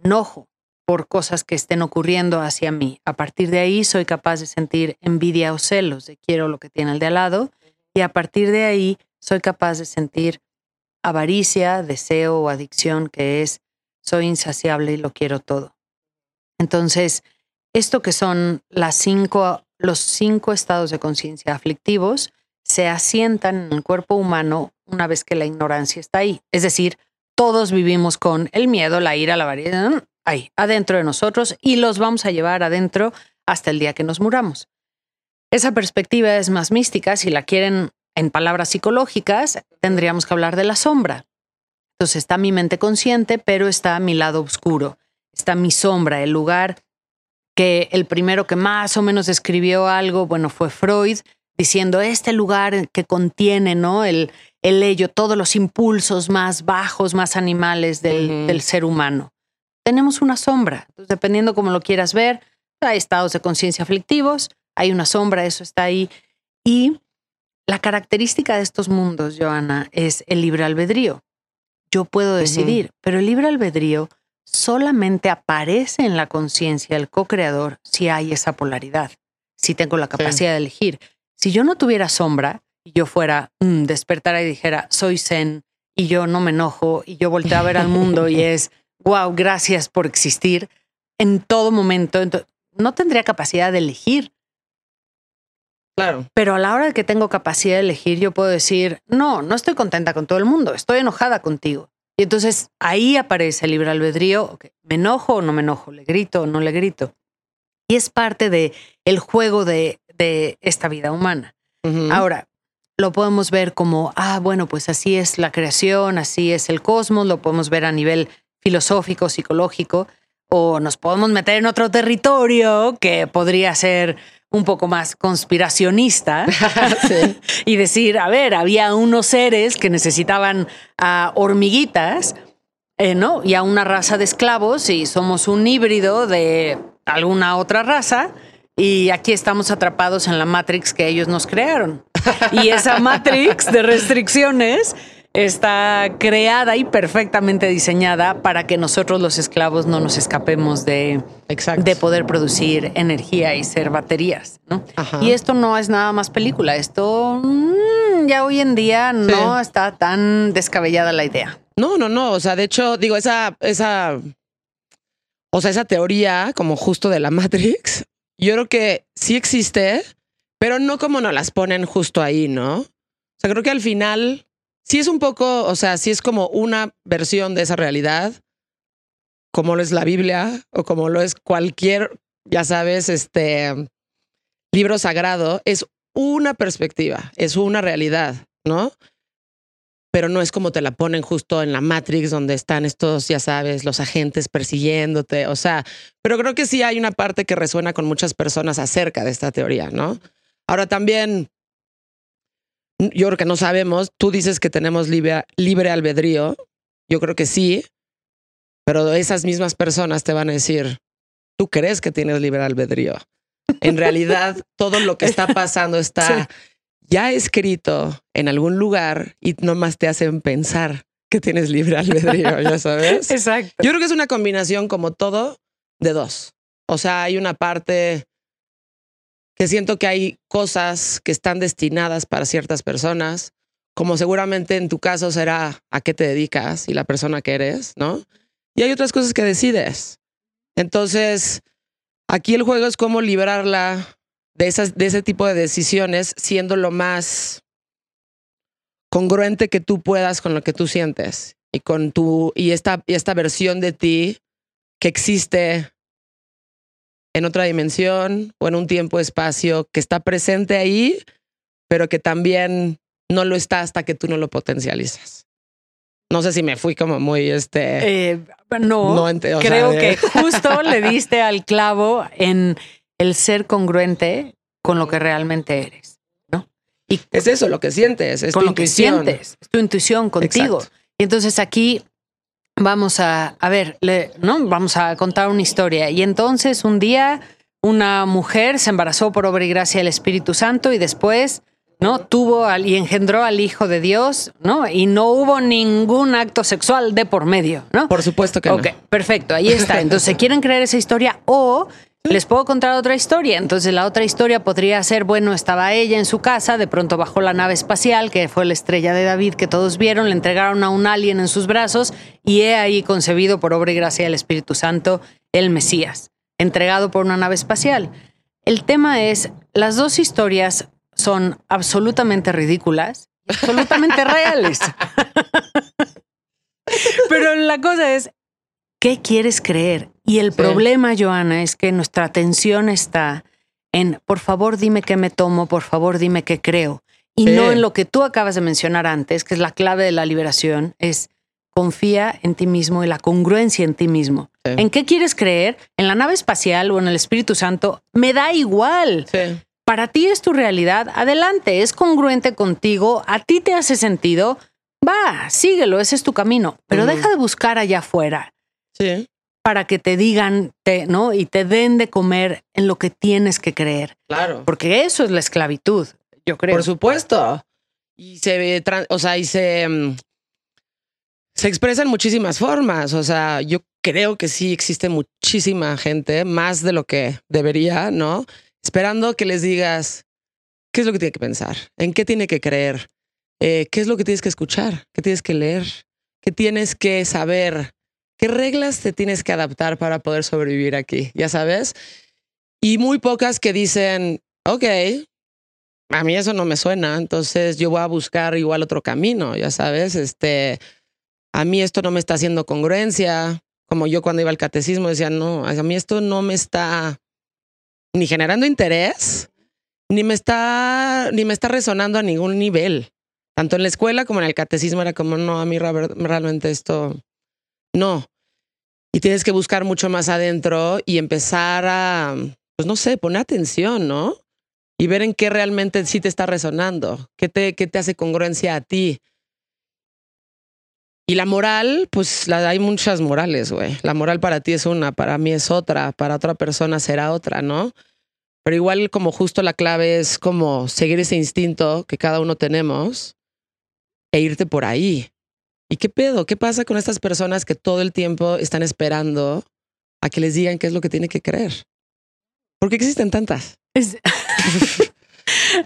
enojo, por cosas que estén ocurriendo hacia mí. A partir de ahí soy capaz de sentir envidia o celos de quiero lo que tiene el de al lado y a partir de ahí soy capaz de sentir avaricia, deseo o adicción que es soy insaciable y lo quiero todo. Entonces, esto que son las cinco, los cinco estados de conciencia aflictivos se asientan en el cuerpo humano una vez que la ignorancia está ahí. Es decir, todos vivimos con el miedo, la ira, la avaricia, ahí, adentro de nosotros y los vamos a llevar adentro hasta el día que nos muramos. Esa perspectiva es más mística, si la quieren en palabras psicológicas, tendríamos que hablar de la sombra. Entonces está mi mente consciente, pero está mi lado oscuro, está mi sombra, el lugar que el primero que más o menos escribió algo, bueno, fue Freud, diciendo este lugar que contiene, ¿no? El, el ello, todos los impulsos más bajos, más animales del, del ser humano tenemos una sombra. Entonces, dependiendo cómo lo quieras ver, hay estados de conciencia aflictivos, hay una sombra, eso está ahí. Y la característica de estos mundos, Joana, es el libre albedrío. Yo puedo decidir, pero el libre albedrío solamente aparece en la conciencia del co-creador si hay esa polaridad, si tengo la capacidad de elegir. Si yo no tuviera sombra y yo fuera, mm, despertara y dijera, soy zen y yo no me enojo y yo volteo a ver al mundo y es, (laughs) wow, gracias por existir en todo momento, no tendría capacidad de elegir. Claro. Pero a la hora que tengo capacidad de elegir, yo puedo decir, no, no estoy contenta con todo el mundo, estoy enojada contigo. Y entonces ahí aparece el libre albedrío, me enojo o no me enojo, le grito o no le grito. Y es parte de el juego de, de esta vida humana. Ahora, lo podemos ver como, ah, bueno, pues así es la creación, así es el cosmos, lo podemos ver a nivel filosófico, psicológico, o nos podemos meter en otro territorio que podría ser un poco más conspiracionista (laughs) y decir, a ver, había unos seres que necesitaban a hormiguitas, eh, ¿no? Y a una raza de esclavos y somos un híbrido de alguna otra raza y aquí estamos atrapados en la Matrix que ellos nos crearon. Y esa Matrix de restricciones está creada y perfectamente diseñada para que nosotros los esclavos no nos escapemos de, de poder producir energía y ser baterías. ¿no? Y esto no es nada más película, esto mm, ya hoy en día no está tan descabellada la idea. No, no, no, o sea, de hecho, digo, esa, esa, o sea, esa teoría como justo de la (laughs) Matrix, yo creo que sí existe, pero no como nos las ponen justo ahí, ¿no? O sea, creo que al final sí es un poco, o sea, sí es como una versión de esa realidad, como lo es la Biblia o como lo es cualquier, ya sabes, este libro sagrado, es una perspectiva, es una realidad, ¿no? Pero no es como te la ponen justo en la Matrix, donde están estos, ya sabes, los agentes persiguiéndote. O sea, pero creo que sí hay una parte que resuena con muchas personas acerca de esta teoría, ¿no? Ahora también, yo creo que no sabemos, tú dices que tenemos libre, libre albedrío, yo creo que sí, pero esas mismas personas te van a decir, tú crees que tienes libre albedrío. En realidad, (laughs) todo lo que está pasando está ya escrito en algún lugar y nomás te hacen pensar que tienes libre albedrío, ya sabes. (laughs) Exacto. Yo creo que es una combinación como todo de dos. O sea, hay una parte que siento que hay cosas que están destinadas para ciertas personas, como seguramente en tu caso será a qué te dedicas y la persona que eres, ¿no? Y hay otras cosas que decides. Entonces, aquí el juego es cómo librarla de, esas, de ese tipo de decisiones siendo lo más congruente que tú puedas con lo que tú sientes y con tu y esta, y esta versión de ti que existe en otra dimensión o en un tiempo-espacio que está presente ahí, pero que también no lo está hasta que tú no lo potencializas. No sé si me fui como muy este. Eh, no, creo que justo le diste al clavo en el ser congruente con lo que realmente eres, ¿no? Y es eso, lo que sientes, es con tu lo que sientes, tu intuición contigo. Y entonces aquí vamos a, a ver, ¿no? Vamos a contar una historia. Y entonces un día una mujer se embarazó por obra y gracia del Espíritu Santo y después, ¿no? Tuvo al, y engendró al Hijo de Dios, ¿no? Y no hubo ningún acto sexual de por medio, ¿no? Por supuesto que Ok, perfecto, ahí está. Entonces, ¿quieren creer esa historia? O les puedo contar otra historia. Entonces la otra historia podría ser, bueno, estaba ella en su casa, de pronto bajó la nave espacial, que fue la estrella de David que todos vieron, le entregaron a un alien en sus brazos y he ahí concebido por obra y gracia del Espíritu Santo el Mesías, entregado por una nave espacial. El tema es, las dos historias son absolutamente ridículas, absolutamente (laughs) reales. (laughs) Pero la cosa es, ¿qué quieres creer? Y el problema, Joana, es que nuestra atención está en, por favor, dime qué me tomo, por favor, dime qué creo. Y no en lo que tú acabas de mencionar antes, que es la clave de la liberación, es confía en ti mismo y la congruencia en ti mismo. ¿En qué quieres creer? ¿En la nave espacial o en el Espíritu Santo? Me da igual. Para ti es tu realidad, adelante, es congruente contigo, a ti te hace sentido, va, síguelo, ese es tu camino, pero deja de buscar allá afuera. Sí para que te digan, ¿no? Y te den de comer en lo que tienes que creer. Claro. Porque eso es la esclavitud. yo creo. Por supuesto. Y se o sea, y se, mm, se expresa en muchísimas formas. O sea, yo creo que sí existe muchísima gente, más de lo que debería, ¿no? Esperando que les digas qué es lo que tiene que pensar, en qué tiene que creer, eh, qué es lo que tienes que escuchar, qué tienes que leer, qué tienes que saber, qué reglas te tienes que adaptar para poder sobrevivir aquí, ya sabes. Y muy pocas que dicen, ok, a mí eso no me suena, entonces yo voy a buscar igual otro camino, ya sabes, este, a mí esto no me está haciendo congruencia, como yo cuando iba al catecismo decía, no, a mí esto no me está ni generando interés, ni me está, ni me está resonando a ningún nivel, tanto en la escuela como en el catecismo era como, no, a mí realmente esto, no. Y tienes que buscar mucho más adentro y empezar a, pues no sé, poner atención, ¿no? y ver en qué realmente sí te está resonando, qué te, qué te hace congruencia a ti. Y la moral, pues hay muchas morales, güey. La moral para ti es una, para mí es otra, para otra persona será otra, ¿no? Pero igual como justo la clave es como seguir ese instinto que cada uno tenemos e irte por ahí. ¿Y qué pedo? ¿Qué pasa con estas personas que todo el tiempo están esperando a que les digan qué es lo que tiene que creer? ¿Por qué existen tantas? Es,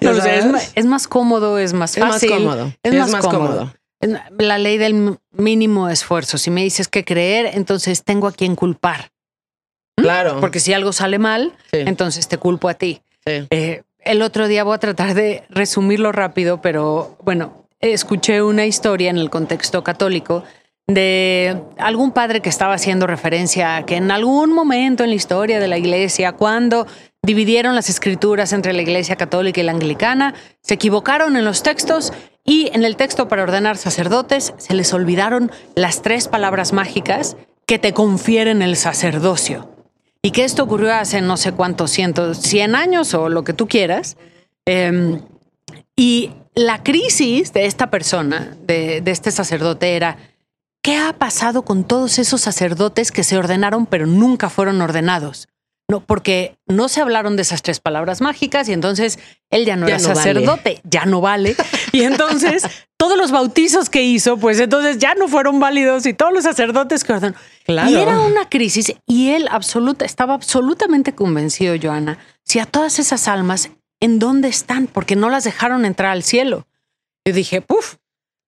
¿Ya (laughs) no es, más cómodo, es más Es más fácil. cómodo. Es más cómodo. La ley del mínimo esfuerzo. Si me dices que creer, entonces tengo a quien culpar. Claro. Porque si algo sale mal, Sí, entonces te culpo a ti. sí. Eh, el otro día voy a tratar de resumirlo rápido, pero bueno, escuché una historia en el contexto católico de algún padre que estaba haciendo referencia a que en algún momento en la historia de la iglesia, cuando dividieron las escrituras entre la iglesia católica y la anglicana, se equivocaron en los textos y en el texto para ordenar sacerdotes se les olvidaron las tres palabras mágicas que te confieren el sacerdocio. Y que esto ocurrió hace no sé cuántos cientos, 100 años o lo que tú quieras. Eh, y la crisis de esta persona, de, de este sacerdote, era, ¿qué ha pasado con todos esos sacerdotes que se ordenaron pero nunca fueron ordenados? No, porque no se hablaron de esas tres palabras mágicas y entonces él ya no Ya era no vale. sacerdote, ya no vale. Y entonces (laughs) todos los bautizos que hizo, pues entonces ya no fueron válidos y todos los sacerdotes que ordenó. Claro. Y era una crisis y él absoluta, estaba absolutamente convencido, Joana, si a todas esas almas, ¿en dónde están? Porque no las dejaron entrar al cielo. Yo dije, puf,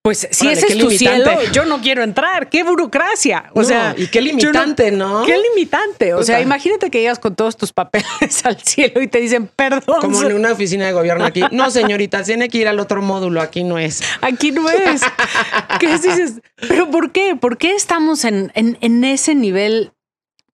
pues si Órale, ese es tu limitante. cielo, yo no quiero entrar. Qué burocracia. O No, sea, y qué limitante, ¿no? Qué limitante. O sea, imagínate que llegas con todos tus papeles (laughs) al cielo y te dicen, perdón, Como en una oficina de gobierno aquí. No, señorita, tiene que ir al otro módulo. Aquí no es. aquí no es. (laughs) ¿Qué dices? ¿Pero por qué? ¿Por qué estamos en, en, en ese nivel?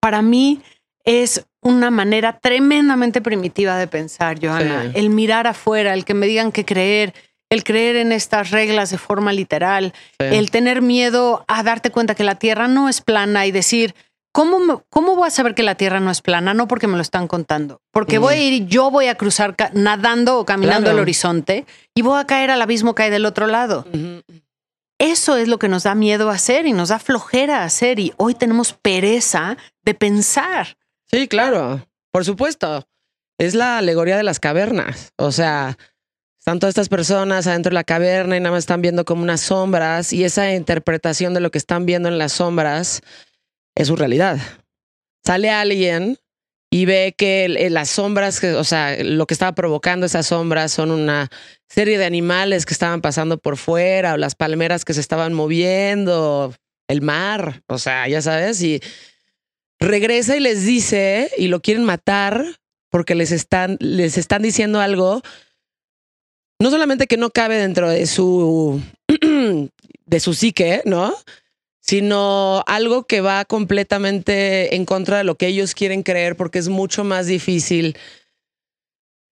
Para mí es una manera tremendamente primitiva de pensar, Joana. Sí. El mirar afuera, el que me digan qué creer, el creer en estas reglas de forma literal, Sí. el tener miedo a darte cuenta que la Tierra no es plana y decir, ¿cómo, me- ¿cómo voy a saber que la Tierra no es plana? No porque me lo están contando, porque voy a ir, yo voy a cruzar nadando o caminando Claro. el horizonte y voy a caer al abismo que hay del otro lado. Eso es lo que nos da miedo hacer y nos da flojera hacer y hoy tenemos pereza de pensar. Sí, claro. Por supuesto. Es la alegoría de las cavernas. O sea, están todas estas personas adentro de la caverna y nada más están viendo como unas sombras y esa interpretación de lo que están viendo en las sombras es su realidad. Sale alguien y ve que el- las sombras, o sea, lo que estaba provocando esas sombras son una serie de animales que estaban pasando por fuera o las palmeras que se estaban moviendo, el mar, o sea, ya sabes, y regresa y les dice y lo quieren matar porque les están, les están diciendo algo, no solamente que no cabe dentro de su, (clears throat) de su psique, ¿no? Sino algo que va completamente en contra de lo que ellos quieren creer porque es mucho más difícil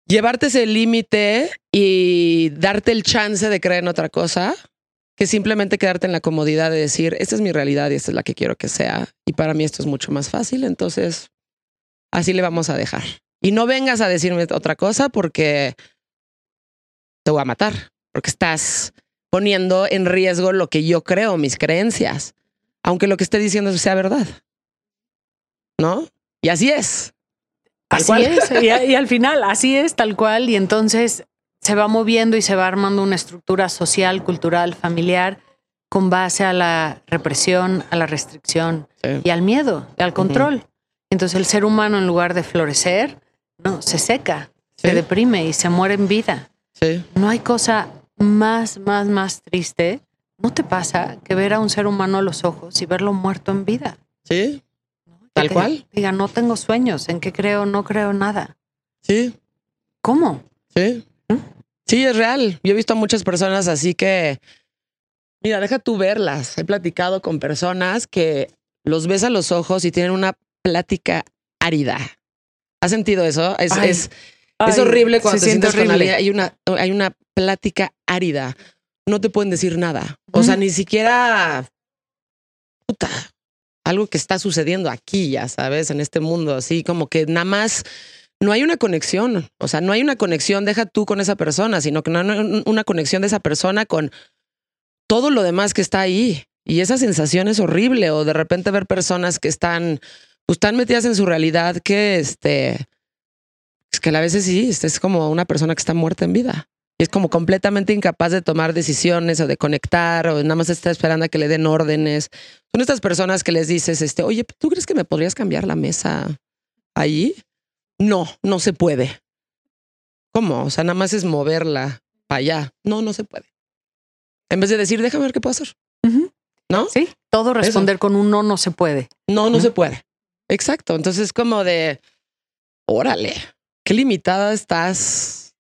llevarte ese límite y darte el chance de creer en otra cosa que simplemente quedarte en la comodidad de decir, esta es mi realidad y esta es la que quiero que sea. Y para mí esto es mucho más fácil, entonces así le vamos a dejar. Y no vengas a decirme otra cosa porque te voy a matar, porque estás poniendo en riesgo lo que yo creo, mis creencias, aunque lo que esté diciendo sea verdad. ¿No? Y así es. Tal Así cual. es. Y, y al final, así es, tal cual. Y entonces se va moviendo y se va armando una estructura social, cultural, familiar con base a la represión, a la restricción Sí. y al miedo, y al control. Entonces el ser humano en lugar de florecer, no, se seca, se deprime y se muere en vida. Sí. No hay cosa más, más, más triste. ¿No te pasa que ver a un ser humano a los ojos y verlo muerto en vida? Sí. Tal cual. Diga, no tengo sueños, ¿en qué creo? No creo nada. Sí. ¿Cómo? Sí. Sí, es real. Yo he visto a muchas personas así que, mira, deja tú verlas. He platicado con personas que los ves a los ojos y tienen una plática árida. ¿Has sentido eso? Es, Ay. es, horrible cuando se te siente sientes con alguien. Hay una, hay una plática árida. No te pueden decir nada. O sea, ni siquiera puta, algo que está sucediendo aquí, ya sabes, en este mundo, así como que nada más no hay una conexión. O sea, no hay una conexión, deja tú con esa persona, sino que no hay una conexión de esa persona con todo lo demás que está ahí. Y esa sensación es horrible. O de repente ver personas que están, pues, tan metidas en su realidad que este, es que a veces sí, es como una persona que está muerta en vida. Y es como completamente incapaz de tomar decisiones o de conectar o nada más está esperando a que le den órdenes. Son estas personas que les dices, este, oye, ¿tú crees que me podrías cambiar la mesa ahí? No, no se puede. ¿Cómo? O sea, nada más es moverla para allá. No, no se puede. En vez de decir, déjame ver qué puedo hacer. ¿No? Sí, todo responder con un no no se puede. No, no se puede. Exacto. Entonces es como de, órale, qué limitada estás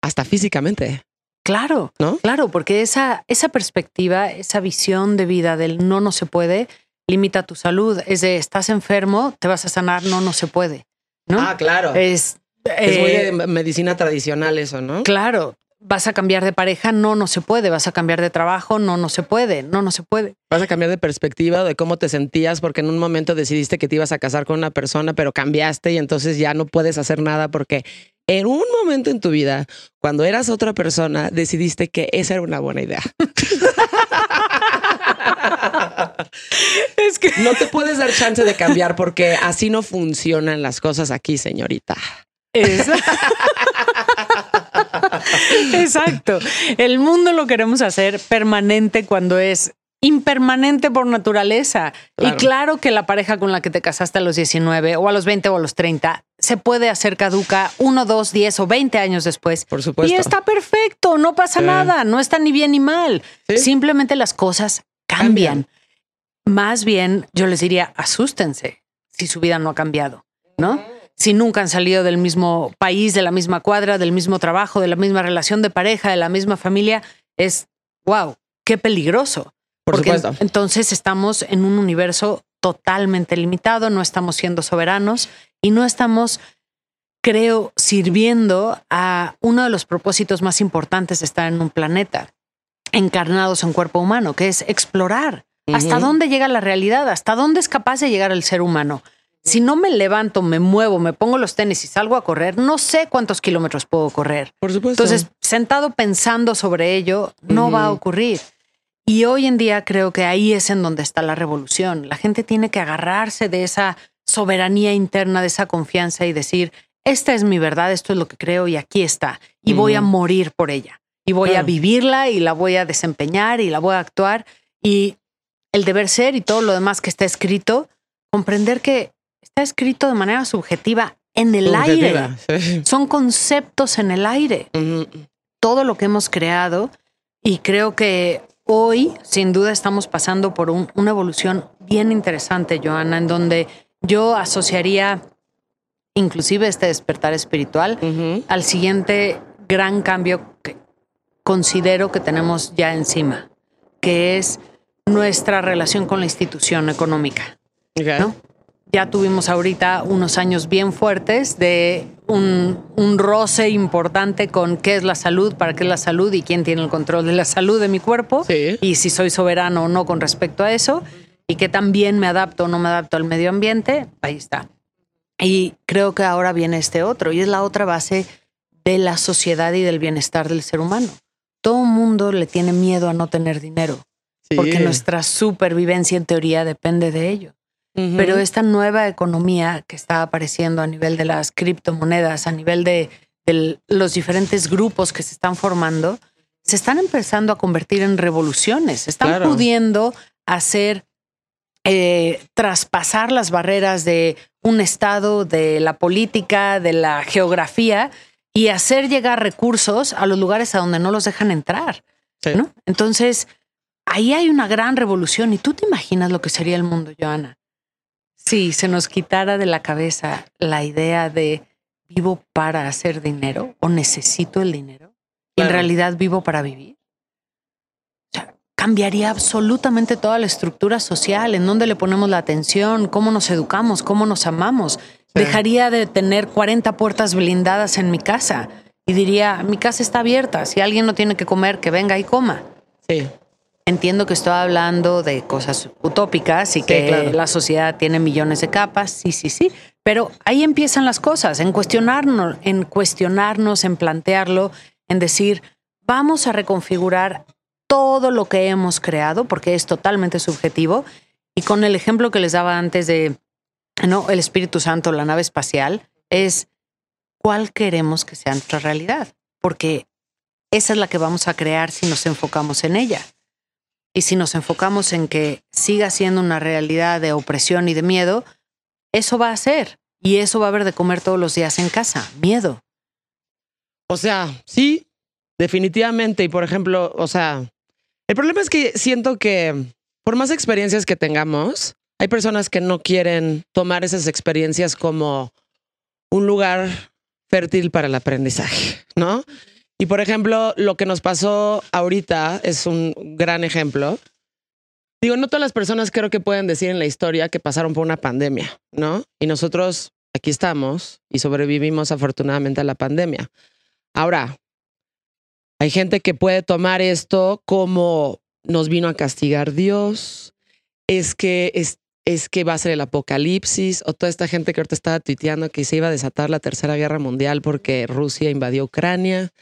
hasta físicamente, Claro, ¿no? claro, porque esa, esa perspectiva, esa visión de vida del no no se puede, limita tu salud. Es de estás enfermo, te vas a sanar, no no se puede. ¿No? Ah, claro. es, es muy eh, de medicina tradicional eso, ¿no? Claro, vas a cambiar de pareja, no, no se puede. Vas a cambiar de trabajo, no, no se puede. No, no se puede. Vas a cambiar de perspectiva de cómo te sentías porque en un momento decidiste que te ibas a casar con una persona, pero cambiaste y entonces ya no puedes hacer nada porque en un momento en tu vida, cuando eras otra persona, decidiste que esa era una buena idea. (laughs) Es que No te puedes dar chance de cambiar porque así no funcionan las cosas aquí, señorita. Exacto. El mundo lo queremos hacer permanente cuando es impermanente por naturaleza. Claro. Y claro que la pareja con la que te casaste a los 19 o a los 20 o a los 30 se puede hacer caduca uno, dos, 10 o 20 años después. Por supuesto. Y está perfecto, no pasa Sí. nada, no está ni bien ni mal. Sí. Simplemente las cosas cambian. Más bien, yo les diría, asústense si su vida no ha cambiado, ¿no? Si nunca han salido del mismo país, de la misma cuadra, del mismo trabajo, de la misma relación de pareja, de la misma familia, es, wow, qué peligroso. Por Porque supuesto. entonces estamos en un universo totalmente limitado, no estamos siendo soberanos y no estamos, creo, sirviendo a uno de los propósitos más importantes de estar en un planeta, encarnados en cuerpo humano, que es explorar hasta dónde llega la realidad, hasta dónde es capaz de llegar el ser humano. Si no me levanto, me muevo, me pongo los tenis y salgo a correr, no sé cuántos kilómetros puedo correr. Por supuesto. Entonces, sentado pensando sobre ello, no va a ocurrir. Y hoy en día creo que ahí es en donde está la revolución. La gente tiene que agarrarse de esa soberanía interna, de esa confianza y decir, esta es mi verdad, esto es lo que creo y aquí está. Y voy a morir por ella. Y voy a vivirla y la voy a desempeñar y la voy a actuar. Y el deber ser y todo lo demás que está escrito, comprender que está escrito de manera subjetiva en el aire. Sí. Son conceptos en el aire todo lo que hemos creado y creo que hoy sin duda estamos pasando por un- una evolución bien interesante, Joana, en donde yo asociaría inclusive este despertar espiritual al siguiente gran cambio que considero que tenemos ya encima, que es nuestra relación con la institución económica. Ya tuvimos ahorita unos años bien fuertes de un, un roce importante con qué es la salud, para qué es la salud y quién tiene el control de la salud de mi cuerpo Sí. y si soy soberano o no con respecto a eso y que también me adapto o no me adapto al medio ambiente, ahí está. Y creo que ahora viene este otro y es la otra base de la sociedad y del bienestar del ser humano. Todo mundo le tiene miedo a no tener dinero Sí. porque nuestra supervivencia en teoría depende de ello. Ujú. Pero esta nueva economía que está apareciendo a nivel de las criptomonedas, a nivel de de los diferentes grupos que se están formando, se están empezando a convertir en revoluciones, están Claro. pudiendo hacer, eh, traspasar las barreras de un estado, de la política, de la geografía y hacer llegar recursos a los lugares a donde no los dejan entrar. Sí. ¿no? Entonces, ahí hay una gran revolución. ¿Y tú te imaginas lo que sería el mundo, Joana? Si se nos quitara de la cabeza la idea de vivo para hacer dinero o necesito el dinero y en realidad vivo para vivir. O sea, cambiaría absolutamente toda la estructura social, en dónde le ponemos la atención, cómo nos educamos, cómo nos amamos. Dejaría de tener 40 puertas blindadas en mi casa y diría, mi casa está abierta, si alguien no tiene que comer, que venga y coma. Sí. Entiendo que estoy hablando de cosas utópicas y Sí, que claro. la sociedad tiene millones de capas, sí, sí, sí, pero ahí empiezan las cosas, en cuestionarnos, en cuestionarnos, en plantearlo, en decir, vamos a reconfigurar todo lo que hemos creado, porque es totalmente subjetivo, y con el ejemplo que les daba antes de, no, el Espíritu Santo, la nave espacial, es cuál queremos que sea nuestra realidad, porque esa es la que vamos a crear si nos enfocamos en ella. Y si nos enfocamos en que siga siendo una realidad de opresión y de miedo, eso va a ser. Y eso va a haber de comer todos los días en casa. Miedo. O sea, sí, definitivamente. Y por ejemplo, o sea, el problema es que siento que por más experiencias que tengamos, hay personas que no quieren tomar esas experiencias como un lugar fértil para el aprendizaje, ¿no? Y por ejemplo, lo que nos pasó ahorita es un gran ejemplo. Digo, no todas las personas creo que pueden decir en la historia que pasaron por una pandemia, ¿no? Y nosotros aquí estamos y sobrevivimos afortunadamente a la pandemia. Ahora, hay gente que puede tomar esto como nos vino a castigar Dios, es que es, es que va a ser el apocalipsis, o toda esta gente que ahorita estaba tuiteando que se iba a desatar la tercera guerra mundial porque Rusia invadió Ucrania.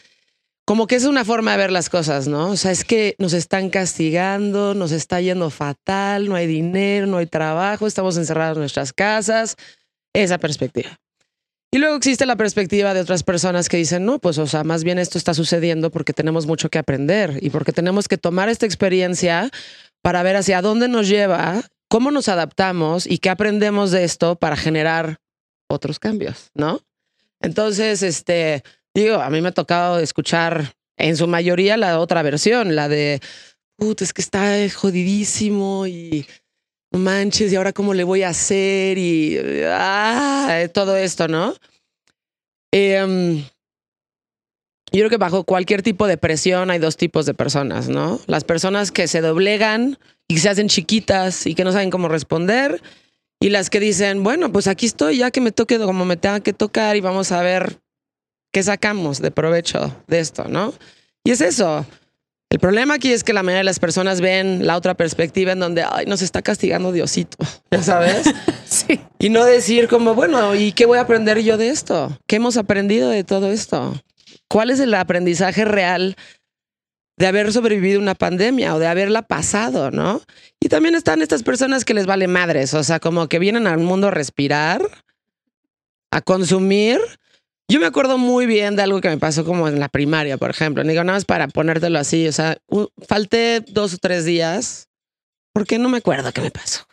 Como que es una forma de ver las cosas, ¿no? O sea, es que nos están castigando, nos está yendo fatal, no hay dinero, no hay trabajo, estamos encerrados en nuestras casas. Esa perspectiva. Y luego existe la perspectiva de otras personas que dicen, no, pues, o sea, más bien esto está sucediendo porque tenemos mucho que aprender y porque tenemos que tomar esta experiencia para ver hacia dónde nos lleva, cómo nos adaptamos y qué aprendemos de esto para generar otros cambios, ¿no? Entonces, este, digo, a mí me ha tocado escuchar en su mayoría la otra versión, la de, es que está jodidísimo y manches, y ahora cómo le voy a hacer y ah, todo esto, ¿no? Em, yo creo que bajo cualquier tipo de presión hay dos tipos de personas, ¿no? Las personas que se doblegan y se hacen chiquitas y que no saben cómo responder, y las que dicen, bueno, pues aquí estoy, ya que me toque como me tenga que tocar y vamos a ver qué sacamos de provecho de esto, ¿no? Y es eso. El problema aquí es que la mayoría de las personas ven la otra perspectiva en donde, ay, nos está castigando Diosito, (laughs) ya sabes. (laughs) Sí. y no decir como, bueno, ¿y qué voy a aprender yo de esto? ¿Qué hemos aprendido de todo esto? ¿Cuál es el aprendizaje real de haber sobrevivido una pandemia o de haberla pasado, no? Y también están estas personas que les vale madres, o sea, como que vienen al mundo a respirar, a consumir. Yo me acuerdo muy bien de algo que me pasó como en la primaria, por ejemplo. Digo, nada más para ponértelo así, o sea, un- falté dos o tres días porque no me acuerdo qué me pasó.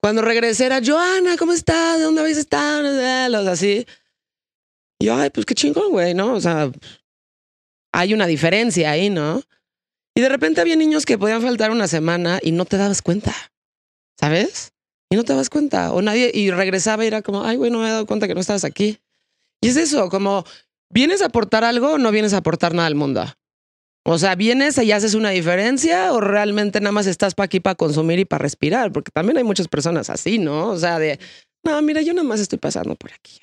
Cuando regresé era, Joana, ¿cómo estás? ¿De dónde habéis estado? Los así. Yo, ay, pues qué chingón, güey, ¿no? O sea, hay una diferencia ahí, ¿no? Y de repente había niños que podían faltar una semana y no te dabas cuenta, ¿sabes? Y no te dabas cuenta. O nadie, y regresaba y era como, ay, güey, no me he dado cuenta que no estabas aquí. Y es eso, como, ¿vienes a aportar algo o no vienes a aportar nada al mundo? O sea, ¿vienes y haces una diferencia o realmente nada más estás para aquí para consumir y para respirar? Porque también hay muchas personas así, ¿no? O sea, de, no, mira, yo nada más estoy pasando por aquí.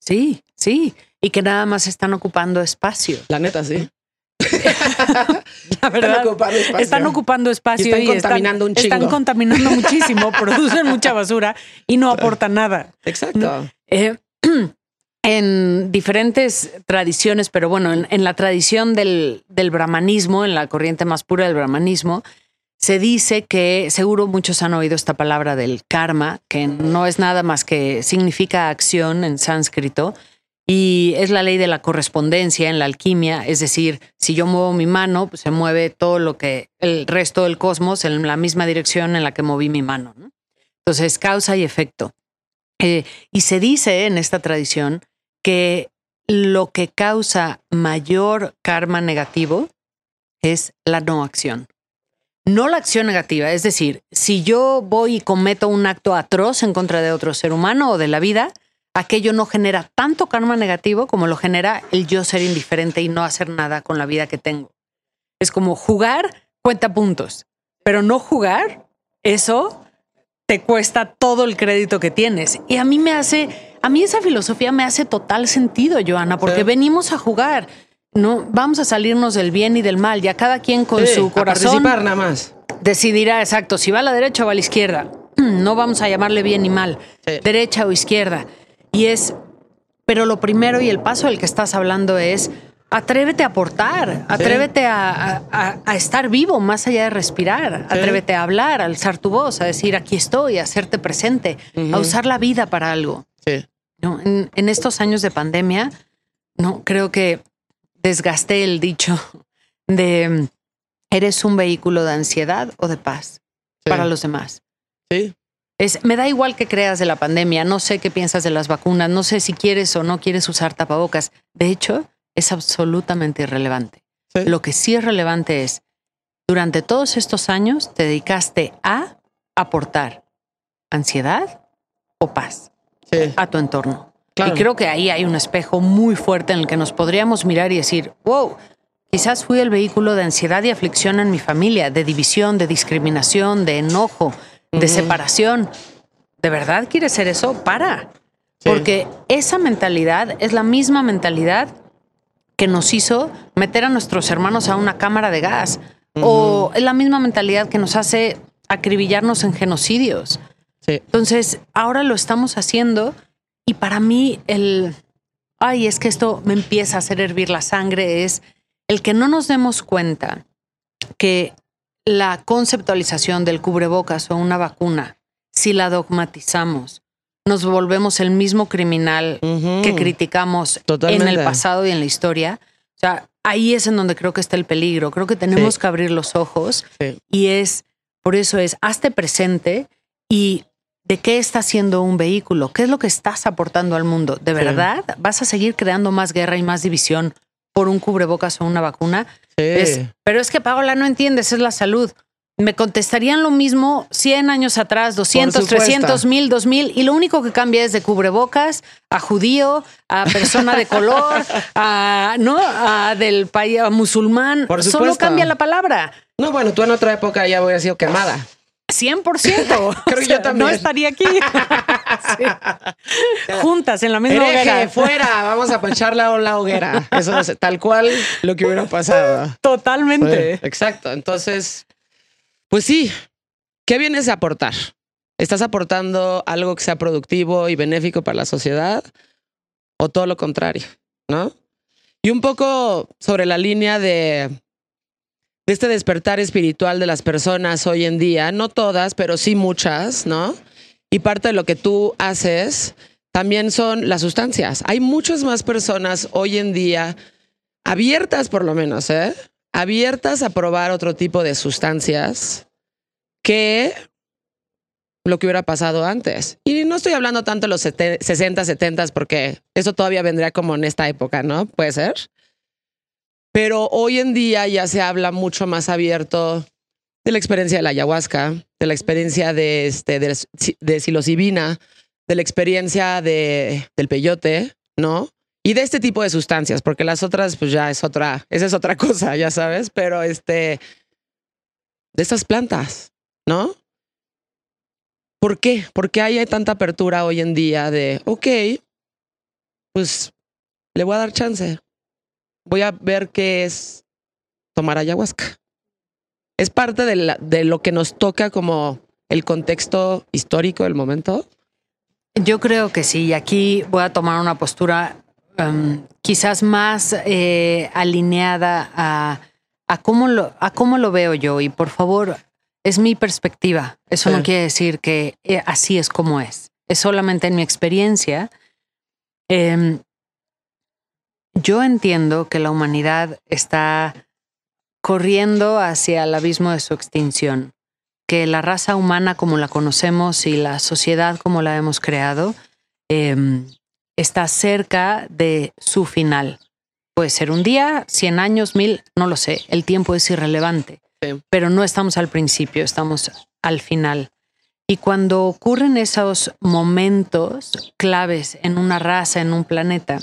Sí, sí. Y que nada más están ocupando espacio. La neta, sí. (laughs) La verdad. Están ocupando espacio. Están ocupando espacio Y están contaminando un Están chingo. contaminando (laughs) muchísimo, producen mucha basura y no aportan nada. Exacto. Eh, (clears throat) en diferentes tradiciones, pero bueno, en, en la tradición del, del brahmanismo, en la corriente más pura del brahmanismo, se dice que seguro muchos han oído esta palabra del karma, que no es nada más que significa acción en sánscrito, Y es la ley de la correspondencia en la alquimia, es decir, si yo muevo mi mano, pues se mueve todo lo que el resto del cosmos en la misma dirección en la que moví mi mano. ¿no? Entonces, causa y efecto. Eh, y se dice en esta tradición que lo que causa mayor karma negativo es la no acción. No la acción negativa, es decir, si yo voy y cometo un acto atroz en contra de otro ser humano o de la vida, aquello no genera tanto karma negativo como lo genera el yo ser indiferente y no hacer nada con la vida que tengo. Es como jugar cuenta puntos, pero no jugar, eso te cuesta todo el crédito que tienes. Y a mí me hace, a mí esa filosofía me hace total sentido, Joana, porque Sí. venimos a jugar. No, vamos a salirnos del bien y del mal, ya cada quien con Sí, su a corazón participar nada más. decidirá exacto si va a la derecha o a la izquierda. (clears throat) No vamos a llamarle bien ni mal, Sí. derecha o izquierda. Y es, pero lo primero y el paso del que estás hablando es atrévete a aportar, atrévete a, a- a estar vivo más allá de respirar, atrévete a hablar, a alzar tu voz, a decir aquí estoy, a hacerte presente, a usar la vida para algo. ¿No? En, en estos años de pandemia, no creo que desgasté el dicho (laughs) de eres un vehículo de ansiedad o de paz Sí. para los demás. Sí. Es, me da igual que creas de la pandemia, no sé qué piensas de las vacunas, no sé si quieres o no quieres usar tapabocas. De hecho, es absolutamente irrelevante. Sí. Lo que sí es relevante es, durante todos estos años te dedicaste a aportar ansiedad o paz Sí. a tu entorno. Claro. Y creo que ahí hay un espejo muy fuerte en el que nos podríamos mirar y decir, wow, quizás fui el vehículo de ansiedad y aflicción en mi familia, de división, de discriminación, de enojo, de separación. ¿De verdad quieres ser eso? Para. Sí. Porque esa mentalidad es la misma mentalidad que nos hizo meter a nuestros hermanos a una cámara de gas. O es la misma mentalidad que nos hace acribillarnos en genocidios. Sí. Entonces, ahora lo estamos haciendo y para mí el, ay, es que esto me empieza a hacer hervir la sangre, es el que no nos demos cuenta que la conceptualización del cubrebocas o una vacuna, si la dogmatizamos, nos volvemos el mismo criminal que criticamos en el pasado y en la historia. O sea, ahí es en donde creo que está el peligro. Creo que tenemos Sí. que abrir los ojos Sí. y es, por eso es, hazte presente y de qué está siendo un vehículo, qué es lo que estás aportando al mundo. ¿De Sí. verdad vas a seguir creando más guerra y más división por un cubrebocas o una vacuna? Sí. Es, pero es que Paola no entiendes, es la salud. Me contestarían lo mismo 100 años atrás, 200, supuesto. 300, 1000, 2000, y lo único que cambia es de cubrebocas a judío, a persona de color, (laughs) a, ¿no? a del país, a musulmán. Por Solo cambia la palabra. No, bueno, tú en otra época ya hubiera sido quemada. 100%. (laughs) Creo que yo también. No estaría aquí. (laughs) Sí. Juntas en la misma Hereje, hoguera. fuera, (laughs) vamos a poncharla en la hoguera. Eso es tal cual lo que hubiera pasado. Totalmente. Sí, exacto. Entonces, pues sí, ¿qué vienes a aportar? ¿Estás aportando algo que sea productivo y benéfico para la sociedad? ¿O todo lo contrario? ¿No? Y un poco sobre la línea de, de este despertar espiritual de las personas hoy en día, no todas, pero sí muchas, ¿no? Y parte de lo que tú haces también son las sustancias. Hay muchas más personas hoy en día abiertas, por lo menos, ¿eh? abiertas a probar otro tipo de sustancias que lo que hubiera pasado antes. Y no estoy hablando tanto de los sete- 60, 70, porque eso todavía vendría como en esta época, ¿no? Puede ser. Pero hoy en día ya se habla mucho más abierto de la experiencia de la ayahuasca, de la experiencia de, este, de, de psilocibina, de la experiencia de, del peyote, ¿no? Y de este tipo de sustancias, porque las otras, pues ya es otra, esa es otra (laughs) cosa, ya sabes, pero este, de estas plantas, ¿no? ¿Por qué? ¿Por qué hay tanta apertura hoy en día de, ok, pues le voy a dar chance? Voy a ver qué es tomar ayahuasca. Es parte de, la- de lo que nos toca como el contexto histórico del momento. Yo creo que sí. Y aquí voy a tomar una postura um, quizás más eh, alineada a, a, cómo lo, a cómo lo veo yo. Y por favor, es mi perspectiva. Eso Sí. no quiere decir que eh, así es como es. Es solamente en mi experiencia. Em, yo entiendo que la humanidad está corriendo hacia el abismo de su extinción, que la raza humana como la conocemos y la sociedad como la hemos creado em, está cerca de su final. Puede ser un día, 100 años, mil, no lo sé, el tiempo es irrelevante, pero no estamos al principio, estamos al final. Y cuando ocurren esos momentos claves en una raza, en un planeta,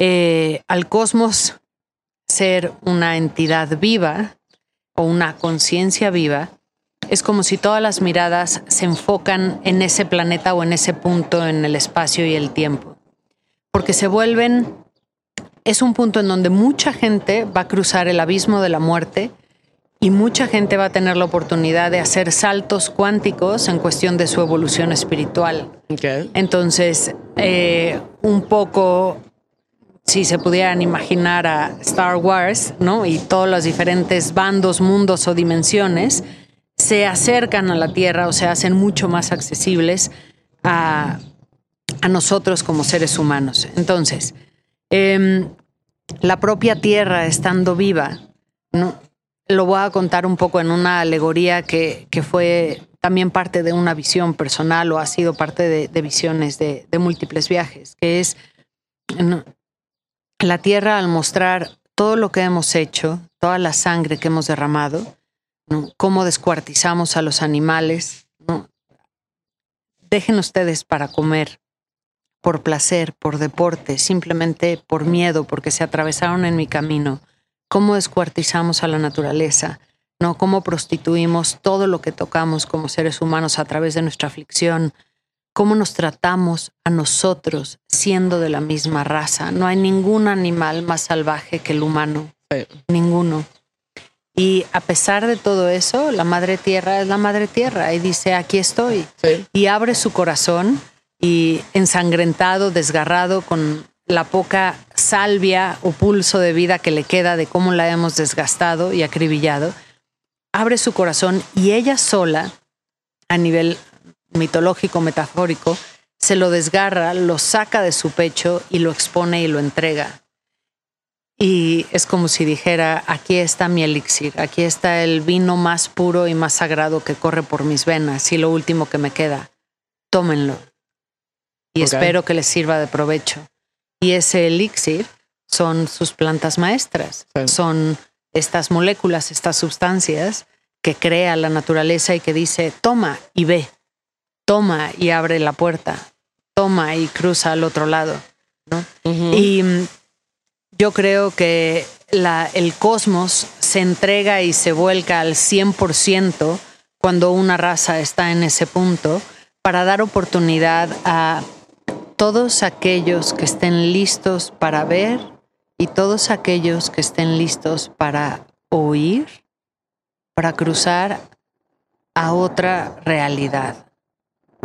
eh, al cosmos ser una entidad viva o una conciencia viva, es como si todas las miradas se enfocan en ese planeta o en ese punto en el espacio y el tiempo. Porque se vuelven, es un punto en donde mucha gente va a cruzar el abismo de la muerte y mucha gente va a tener la oportunidad de hacer saltos cuánticos en cuestión de su evolución espiritual. Entonces, eh, un poco si se pudieran imaginar a Star Wars, ¿no? Y todos los diferentes bandos, mundos o dimensiones se acercan a la Tierra o se hacen mucho más accesibles a, nosotros como seres humanos. Entonces, em, la propia Tierra estando viva, ¿no? lo voy a contar un poco en una alegoría que, fue también parte de una visión personal o ha sido parte de, visiones de, múltiples viajes, que es la tierra al mostrar todo lo que hemos hecho, toda la sangre que hemos derramado, cómo descuartizamos a los animales. Dejen ustedes para comer por placer, por deporte, simplemente por miedo, porque se atravesaron en mi camino. Cómo descuartizamos a la naturaleza, ¿no? Cómo prostituimos todo lo que tocamos como seres humanos a través de nuestra aflicción, cómo nos tratamos a nosotros siendo de la misma raza. No hay ningún animal más salvaje que el humano. Ninguno. Y a pesar de todo eso, la madre tierra es la madre tierra y dice, aquí estoy. Y abre su corazón y ensangrentado, desgarrado, con la poca salvia o pulso de vida que le queda de cómo la hemos desgastado y acribillado, abre su corazón y ella sola, a nivel mitológico, metafórico, se lo desgarra, lo saca de su pecho y lo expone y lo entrega. Y es como si dijera, aquí está mi elixir, aquí está el vino más puro y más sagrado que corre por mis venas y lo último que me queda. Tómenlo. Y espero que les sirva de provecho. Y ese elixir son sus plantas maestras, son estas moléculas, estas sustancias que crea la naturaleza y que dice, toma y ve toma y abre la puerta, toma y cruza al otro lado. Y mm, yo creo que el cosmos se entrega y se vuelca al 100% cuando una raza está en ese punto para dar oportunidad a todos aquellos que estén listos para ver y todos aquellos que estén listos para oír, para cruzar a otra realidad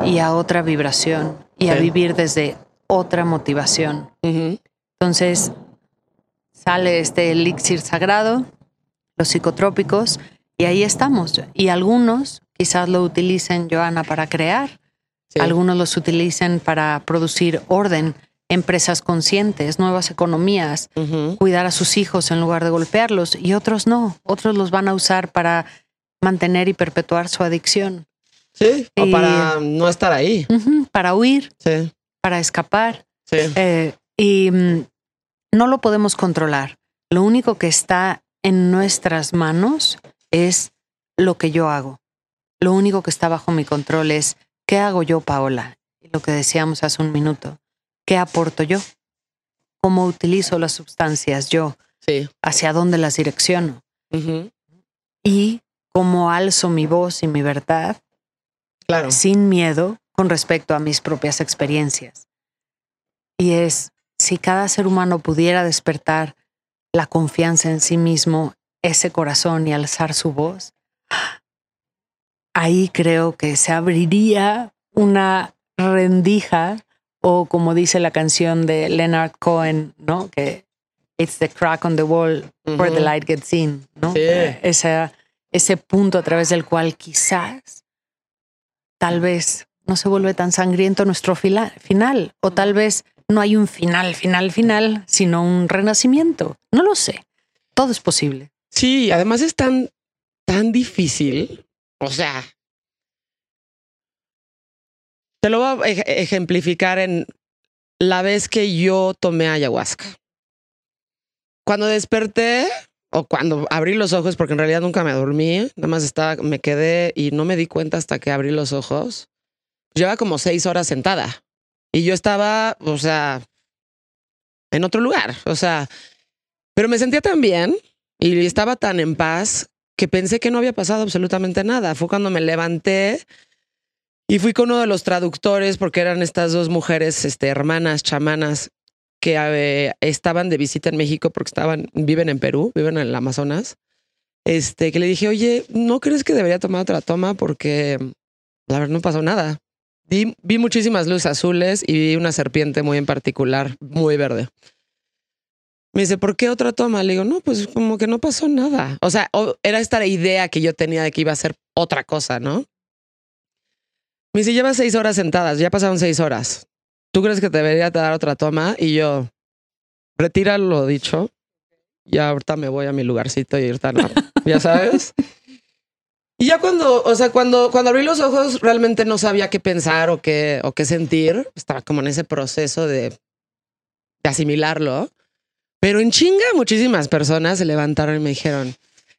y a otra vibración y a vivir desde otra motivación. Entonces sale este elixir sagrado, los psicotrópicos, y ahí estamos. Y algunos quizás lo utilicen, Joana, para crear. Algunos los utilicen para producir orden, empresas conscientes, nuevas economías, cuidar a sus hijos en lugar de golpearlos. Y otros no. Otros los van a usar para mantener y perpetuar su adicción. Sí, o para no estar ahí. para huir. Sí. Para escapar. Sí. Eh, y mm, no lo podemos controlar. Lo único que está en nuestras manos es lo que yo hago. Lo único que está bajo mi control es qué hago yo, Paola. Lo que decíamos hace un minuto. ¿Qué aporto yo? ¿Cómo utilizo las sustancias yo? Sí. ¿Hacia dónde las direcciono? Y cómo alzo mi voz y mi verdad claro. sin miedo con respecto a mis propias experiencias. Y es, si cada ser humano pudiera despertar la confianza en sí mismo, ese corazón y alzar su voz, ahí creo que se abriría una rendija o como dice la canción de Leonard Cohen, ¿no? Que it's the crack on the wall where the light gets in, ¿no? Ese, ese punto a través del cual quizás tal vez no se vuelve tan sangriento nuestro final o tal vez no hay un final, final, final, sino un renacimiento. No lo sé. Todo es posible. Sí, además es tan, tan difícil. O sea, te lo voy a ej- ejemplificar en la vez que yo tomé ayahuasca. Cuando desperté o cuando abrí los ojos, porque en realidad nunca me dormí, nada más estaba, me quedé y no me di cuenta hasta que abrí los ojos. Lleva como seis horas sentada y yo estaba, o sea, en otro lugar, o sea, pero me sentía tan bien y estaba tan en paz que pensé que no había pasado absolutamente nada. Fue cuando me levanté y fui con uno de los traductores porque eran estas dos mujeres, este, hermanas, chamanas, que eh, estaban de visita en México porque estaban, viven en Perú, viven en el Amazonas. Este, que le dije, oye, ¿no crees que debería tomar otra toma? Porque la verdad no pasó nada. Vi, muchísimas luces azules y vi una serpiente muy en particular, muy verde. Me dice, ¿por qué otra toma? Le digo, no, pues como que no pasó nada. O sea, era esta idea que yo tenía de que iba a ser otra cosa, ¿no? Me dice, llevas seis horas sentadas, ya pasaron seis horas. ¿Tú crees que te debería dar otra toma? Y yo, retira lo dicho. Ya ahorita me voy a mi lugarcito y ahorita no. (laughs) Ya sabes. Y ya cuando, o sea, cuando, cuando abrí los ojos, realmente no sabía qué pensar o qué, o qué sentir. Estaba como en ese proceso de, de asimilarlo. Pero en chinga, muchísimas personas se levantaron y me dijeron,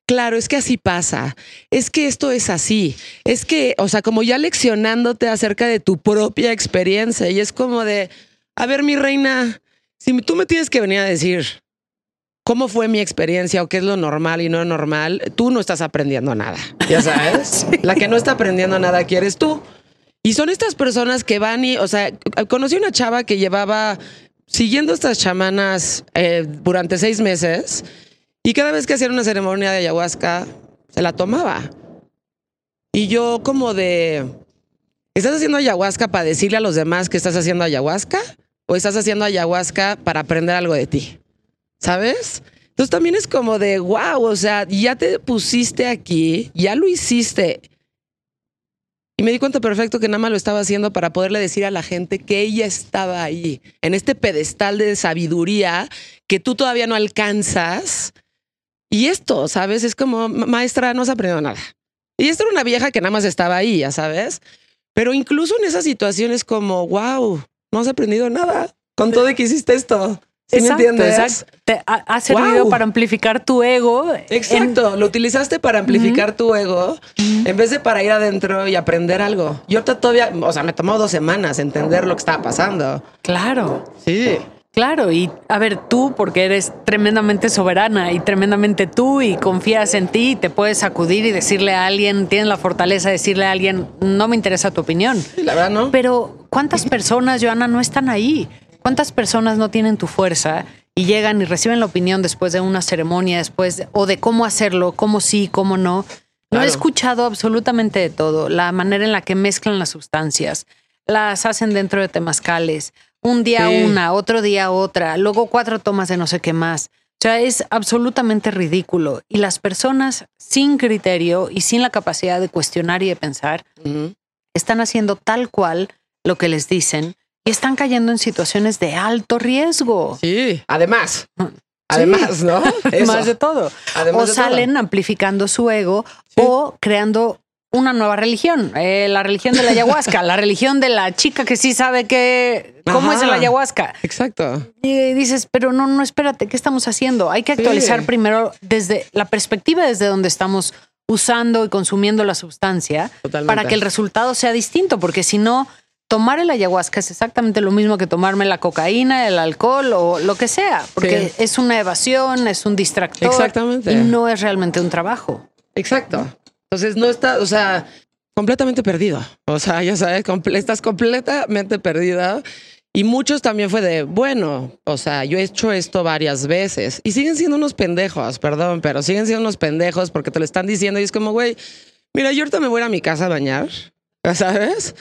claro, es que así pasa, es que esto es así, es que, o sea, como ya leccionándote acerca de tu propia experiencia y es como de, a ver, mi reina, si tú me tienes que venir a decir cómo fue mi experiencia o qué es lo normal y no normal, tú no estás aprendiendo nada, ya sabes. (laughs) La que no está aprendiendo nada aquí eres tú. Y son estas personas que van y, o sea, conocí una chava que llevaba siguiendo estas chamanas eh, durante seis meses y cada vez que hacían una ceremonia de ayahuasca, se la tomaba. Y yo como de, ¿estás haciendo ayahuasca para decirle a los demás que estás haciendo ayahuasca? ¿O estás haciendo ayahuasca para aprender algo de ti? ¿Sabes? Entonces también es como de, wow, o sea, ya te pusiste aquí, ya lo hiciste. Y me di cuenta perfecto que nada más lo estaba haciendo para poderle decir a la gente que ella estaba ahí, en este pedestal de sabiduría que tú todavía no alcanzas. Y esto, ¿sabes? Es como, "Ma- maestra, no has aprendido nada. Y esta era una vieja que nada más estaba ahí, ya sabes. Pero incluso en esas situaciones como, wow, no has aprendido nada con todo y que hiciste esto. ¿Sí me entiendes? exacto. Te ha, ha servido Wow. para amplificar tu ego. en- Exacto, lo utilizaste para amplificar tu ego en vez de para ir adentro y aprender algo. Yo todavía, o sea, me tomó dos semanas entender lo que estaba pasando. claro. Sí. Claro, y a ver, tú, porque eres tremendamente soberana y tremendamente tú y confías en ti, y te puedes acudir y decirle a alguien, tienes la fortaleza de decirle a alguien, no me interesa tu opinión. Sí, la verdad, ¿no? Pero ¿cuántas personas, Joana, no están ahí? ¿Cuántas personas no tienen tu fuerza y llegan y reciben la opinión después de una ceremonia, después de- o de cómo hacerlo, cómo sí, cómo no? No he escuchado absolutamente de todo, la manera en la que mezclan las sustancias, las hacen dentro de temazcales, un día Sí. una, otro día otra, luego cuatro tomas de no sé qué más. O sea, es absolutamente ridículo. Y las personas sin criterio y sin la capacidad de cuestionar y de pensar están haciendo tal cual lo que les dicen y están cayendo en situaciones de alto riesgo. Sí, además. Sí. Además, ¿no? (laughs) Eso. Más de todo. Además o de todo. salen amplificando su ego Sí. o creando una nueva religión, eh, la religión de la ayahuasca, la religión de la chica que sí sabe que cómo Ajá. es el ayahuasca. Exacto. Y dices, pero no, no, espérate, ¿qué estamos haciendo? Hay que Sí. actualizar primero desde la perspectiva desde donde estamos usando y consumiendo la sustancia Totalmente. para que el resultado sea distinto, porque si no, tomar el ayahuasca es exactamente lo mismo que tomarme la cocaína, el alcohol o lo que sea, porque Sí. es una evasión, es un distractor Exactamente. y no es realmente un trabajo. Exacto. Entonces no está, o sea, completamente perdido. O sea, ya sabes, estás completamente perdida. Y muchos también fue de, bueno, o sea, yo he hecho esto varias veces y siguen siendo unos pendejos, perdón, pero siguen siendo unos pendejos porque te lo están diciendo y es como, güey, mira, yo ahorita me voy a a mi casa a bañar, sabes,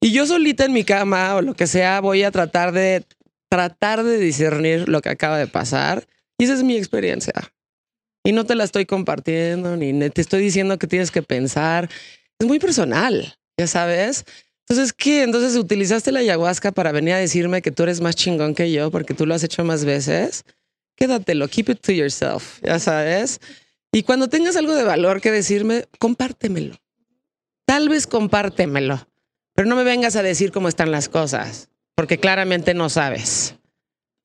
y yo solita en mi cama o lo que sea voy a tratar de, tratar de discernir lo que acaba de pasar y esa es mi experiencia. Y no te la estoy compartiendo, ni te estoy diciendo que tienes que pensar. Es muy personal, ya sabes. Entonces, ¿qué? Entonces, ¿utilizaste la ayahuasca para venir a decirme que tú eres más chingón que yo porque tú lo has hecho más veces? Quédatelo, keep it to yourself, ya sabes. Y cuando tengas algo de valor que decirme, compártemelo. Tal vez compártemelo, pero no me vengas a decir cómo están las cosas, porque claramente no sabes.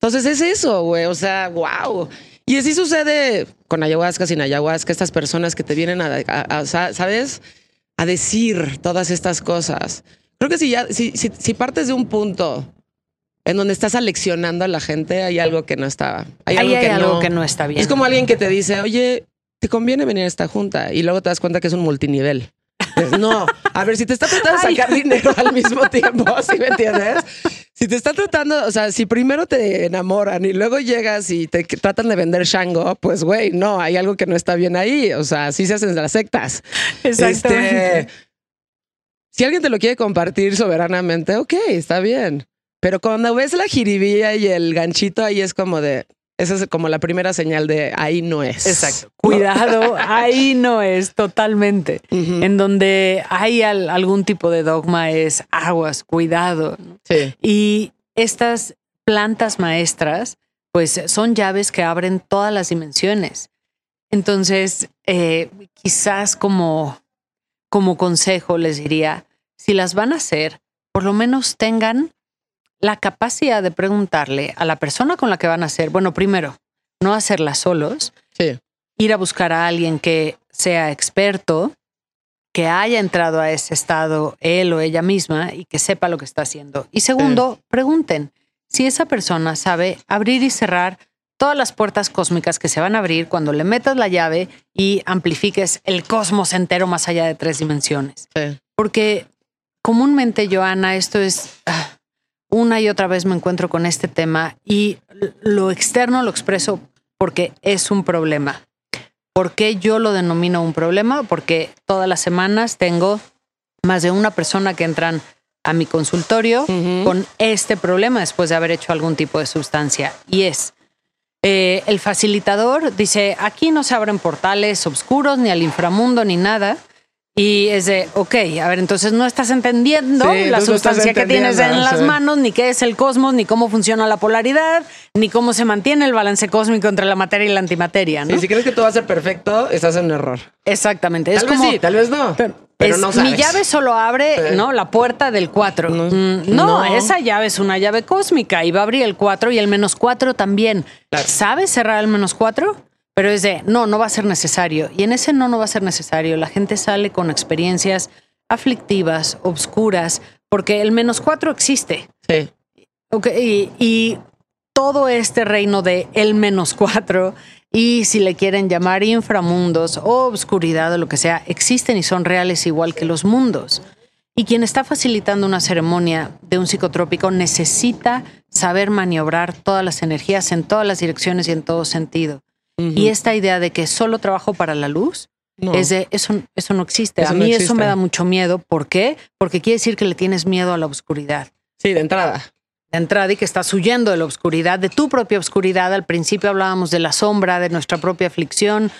Entonces es eso, güey. O sea, wow. Y así sucede con ayahuasca, sin ayahuasca, estas personas que te vienen a, a- a- sa- ¿sabes? A decir todas estas cosas. Creo que si ya, si, si, si partes de un punto en donde estás aleccionando a la gente, hay algo que no está. Hay Ahí algo, hay que, algo no. que no está bien. Es como alguien que te dice, oye, te conviene venir a esta junta y luego te das cuenta que es un multinivel. No, a ver, si te está tratando de Ay. sacar dinero al mismo tiempo, (laughs) ¿sí me entiendes? Si te está tratando, o sea, si primero te enamoran y luego llegas y te tratan de vender Shango, pues güey, no, hay algo que no está bien ahí. O sea, así se hacen las sectas. Exactamente. Este, si alguien te lo quiere compartir soberanamente, ok, está bien. Pero cuando ves la jiribilla y el ganchito, ahí es como de, esa es como la primera señal de ahí no es. Exacto. Cuidado, (laughs) ahí no es totalmente. En donde hay al- algún tipo de dogma es aguas, cuidado. Sí. Y estas plantas maestras, pues son llaves que abren todas las dimensiones. Entonces, eh, quizás como, como consejo les diría, si las van a hacer, por lo menos tengan la capacidad de preguntarle a la persona con la que van a hacer, bueno, primero, no hacerlas solos, Sí. ir a buscar a alguien que sea experto, que haya entrado a ese estado él o ella misma y que sepa lo que está haciendo. Y segundo, pregunten si esa persona sabe abrir y cerrar todas las puertas cósmicas que se van a abrir cuando le metas la llave y amplifiques el cosmos entero más allá de tres dimensiones. Sí. Porque comúnmente, Joana, esto es ah, una y otra vez me encuentro con este tema y lo externo lo expreso porque es un problema. ¿Por qué yo lo denomino un problema? Porque todas las semanas tengo más de una persona que entran a mi consultorio con este problema después de haber hecho algún tipo de sustancia. Y es, eh, el facilitador dice, aquí no se abren portales oscuros, ni al inframundo, ni nada. Y es de, ok, a ver, entonces no estás entendiendo Sí, la sustancia que tienes en las sí. manos, ni qué es el cosmos, ni cómo funciona la polaridad, ni cómo se mantiene el balance cósmico entre la materia y la antimateria, ¿no? Y si crees que todo va a ser perfecto, estás en un error. Exactamente. Es tal como, vez sí, tal vez no. Pero, es- no sabes. Mi llave solo abre. ¿no? La puerta del 4. No. No, No. esa llave es una llave cósmica y va a abrir el 4 y el menos 4 también. Claro. ¿Sabes cerrar el menos 4? Pero es de, no, no va a ser necesario. Y en ese no, no va a ser necesario. La gente sale con experiencias aflictivas, obscuras, porque el menos 4 existe. Sí. Ok, y, y todo este reino de el menos cuatro, y si le quieren llamar inframundos o obscuridad o lo que sea, existen y son reales igual que los mundos. Y quien está facilitando una ceremonia de un psicotrópico necesita saber maniobrar todas las energías en todas las direcciones y en todo sentido. Y esta idea de que solo trabajo para la luz No. es de eso, eso no existe. Eso a no mí eso me da mucho miedo. ¿Por qué? Porque quiere decir que le tienes miedo a la oscuridad Sí, de entrada. de entrada y que estás huyendo de la oscuridad, de tu propia oscuridad. Al principio hablábamos de la sombra, de nuestra propia aflicción,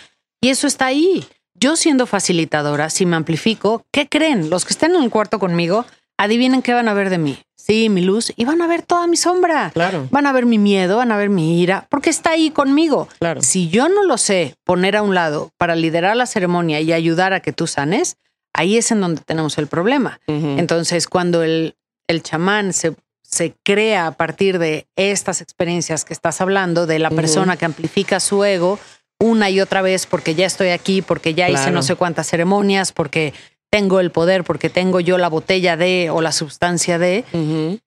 y eso está ahí. Yo siendo facilitadora, si me amplifico, ¿qué creen? Los que estén en el cuarto conmigo, adivinen qué van a ver de mí. Sí, mi luz, y van a ver toda mi sombra. Claro. Van a ver mi miedo, van a ver mi ira, porque está ahí conmigo. Claro. Si yo no lo sé poner a un lado para liderar la ceremonia y ayudar a que tú sanes, ahí es en donde tenemos el problema. Entonces, cuando el, el chamán se, se crea a partir de estas experiencias que estás hablando, de la persona que amplifica su ego una y otra vez porque ya estoy aquí, porque ya hice no sé cuántas ceremonias, porque tengo el poder, porque tengo yo la botella de o la sustancia de,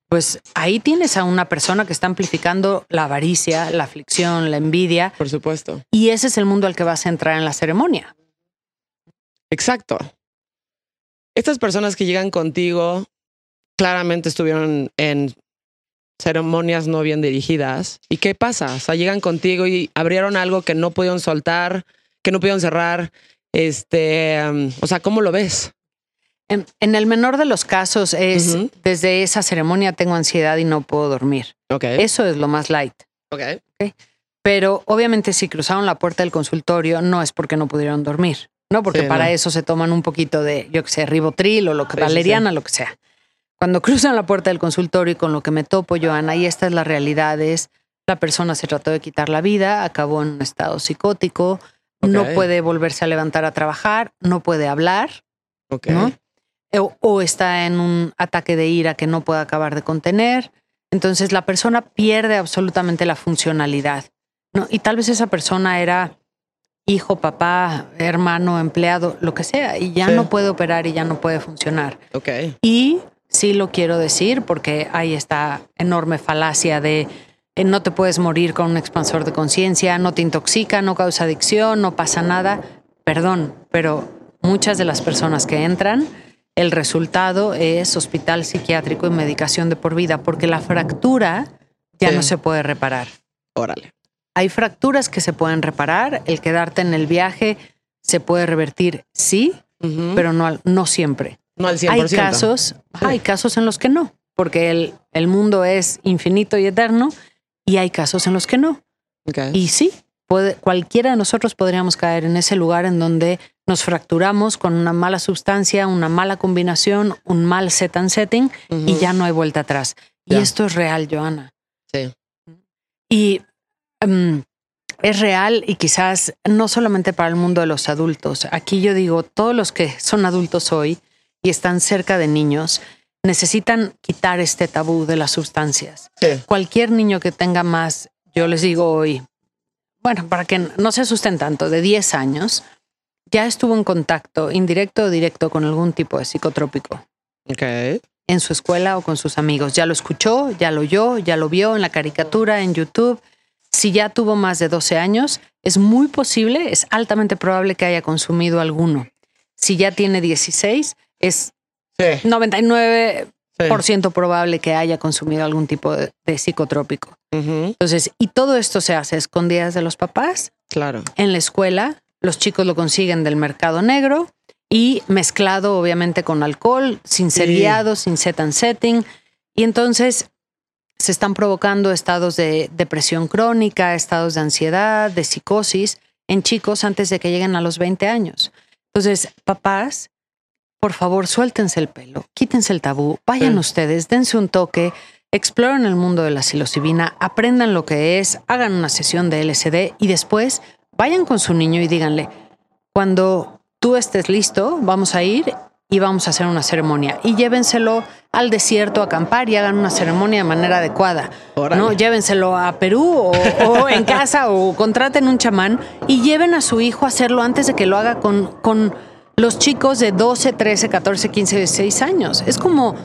pues ahí tienes a una persona que está amplificando la avaricia, la aflicción, la envidia, Por supuesto. y ese es el mundo al que vas a entrar en la ceremonia. Exacto. Estas personas que llegan contigo claramente estuvieron en ceremonias no bien dirigidas. ¿Y qué pasa? O sea, llegan contigo y abrieron algo que no pudieron soltar, que no pudieron cerrar. Este, um, o sea, ¿cómo lo ves? En, en el menor de los casos es, desde esa ceremonia tengo ansiedad y no puedo dormir. Ok. Eso es lo más light. ok. Pero obviamente si cruzaron la puerta del consultorio no es porque no pudieron dormir, ¿no? Porque Sí, para no. eso se toman un poquito de, yo que sé, ribotril o lo que, Sí, sí, valeriana, lo que sea. Cuando cruzan la puerta del consultorio y con lo que me topo, Joana, y esta es la realidad, es la persona se trató de quitar la vida, acabó en un estado psicótico, no puede volverse a levantar a trabajar, no puede hablar, Ok. ¿no? O, o está en un ataque de ira que no puede acabar de contener. Entonces la persona pierde absolutamente la funcionalidad. ¿no? Y tal vez esa persona era hijo, papá, hermano, empleado, lo que sea, y ya Sí. no puede operar y ya no puede funcionar. Ok. Y sí lo quiero decir porque hay esta enorme falacia de eh, no te puedes morir con un expansor de conciencia, no te intoxica, no causa adicción, no pasa nada. Perdón, pero muchas de las personas que entran, el resultado es hospital psiquiátrico y medicación de por vida porque la fractura ya Sí. no se puede reparar. Órale. Hay fracturas que se pueden reparar, el quedarte en el viaje se puede revertir, sí, pero no, no siempre. no al 100%. Hay casos, hay casos en los que no, porque el, el mundo es infinito y eterno y hay casos en los que no. Y sí, puede, cualquiera de nosotros podríamos caer en ese lugar en donde nos fracturamos con una mala sustancia, una mala combinación, un mal set and setting y ya no hay vuelta atrás. Y esto es real, Joana. Sí. Y mm, es real y quizás no solamente para el mundo de los adultos. Aquí yo digo, todos los que son adultos hoy y están cerca de niños necesitan quitar este tabú de las sustancias. Sí. Cualquier niño que tenga más, yo les digo hoy, bueno, para que no se asusten tanto, de 10 años, ya estuvo en contacto indirecto o directo con algún tipo de psicotrópico Ok. en su escuela o con sus amigos. Ya lo escuchó, ya lo oyó, ya lo vio en la caricatura, en YouTube. Si ya tuvo más de 12 años, es muy posible, es altamente probable que haya consumido alguno. Si ya tiene 16, es Sí. 99% Sí. probable que haya consumido algún tipo de, de psicotrópico. Entonces, y todo esto se hace escondidas de los papás, Claro. en la escuela, los chicos lo consiguen del mercado negro y mezclado obviamente con alcohol, sin ser Sí. guiado, sin set and setting. Y entonces se están provocando estados de depresión crónica, estados de ansiedad, de psicosis en chicos antes de que lleguen a los 20 años. Entonces, papás, por favor, suéltense el pelo, quítense el tabú, vayan Sí. ustedes, dense un toque, exploren el mundo de la psilocibina, aprendan lo que es, hagan una sesión de LSD y después vayan con su niño y díganle, cuando tú estés listo, vamos a ir y vamos a hacer una ceremonia. Y llévenselo al desierto a acampar y hagan una ceremonia de manera adecuada. ¿no? Llévenselo a Perú o, o (laughs) en casa o contraten un chamán y lleven a su hijo a hacerlo antes de que lo haga con, con los chicos de 12, 13, 14, 15, 16 años. Es como,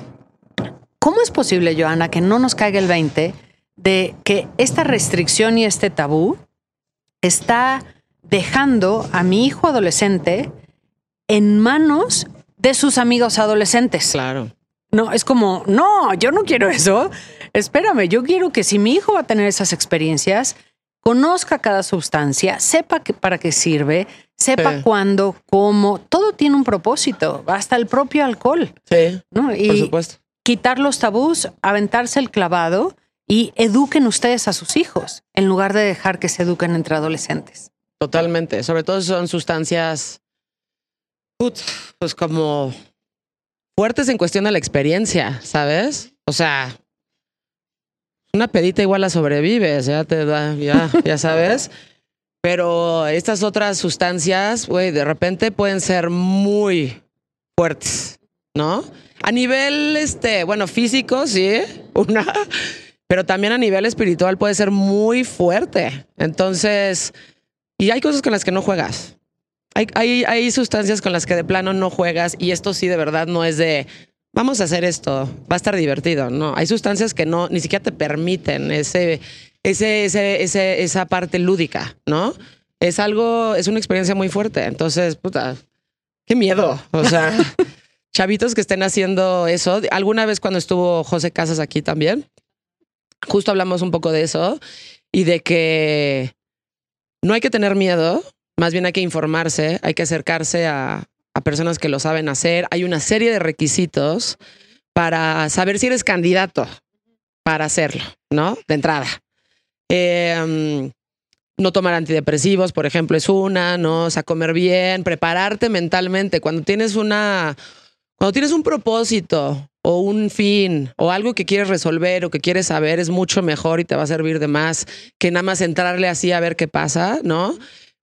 ¿cómo es posible, Joana, que no nos caiga el 20 de que esta restricción y este tabú está dejando a mi hijo adolescente en manos de sus amigos adolescentes? Claro. No, es como, no, yo no quiero eso. Espérame, yo quiero que si mi hijo va a tener esas experiencias, conozca cada sustancia, sepa que, para qué sirve, sepa Sí. cuándo, cómo, todo tiene un propósito, hasta el propio alcohol, Sí. ¿no? Por Y supuesto. quitar los tabús, aventarse el clavado y eduquen ustedes a sus hijos, en lugar de dejar que se eduquen entre adolescentes. Totalmente. Sobre todo son sustancias, pues como fuertes en cuestión de la experiencia, ¿sabes? O sea, una pedita igual la sobrevives, ya te da, ya, ya sabes. (laughs) Pero estas otras sustancias, güey, de repente pueden ser muy fuertes, ¿no? A nivel, este, bueno, físico, sí, (laughs) una, pero también a nivel espiritual puede ser muy fuerte. Entonces, y hay cosas con las que no juegas. Hay, hay, hay sustancias con las que de plano no juegas y esto sí de verdad no es de vamos a hacer esto, va a estar divertido. No, hay sustancias que no ni siquiera te permiten ese, ese, ese, ese- esa parte lúdica, ¿no? Es algo, es una experiencia muy fuerte. Entonces, puta, qué miedo. O sea, (laughs) chavitos que estén haciendo eso. Alguna vez cuando estuvo José Casas aquí también, justo hablamos un poco de eso y de que no hay que tener miedo, más bien hay que informarse, hay que acercarse a, a personas que lo saben hacer. Hay una serie de requisitos para saber si eres candidato para hacerlo, ¿no? De entrada. Eh, no tomar antidepresivos, por ejemplo, es una, ¿no? O sea, comer bien, prepararte mentalmente. Cuando tienes una, cuando tienes un propósito o un fin o algo que quieres resolver o que quieres saber es mucho mejor y te va a servir de más que nada más entrarle así a ver qué pasa, ¿no?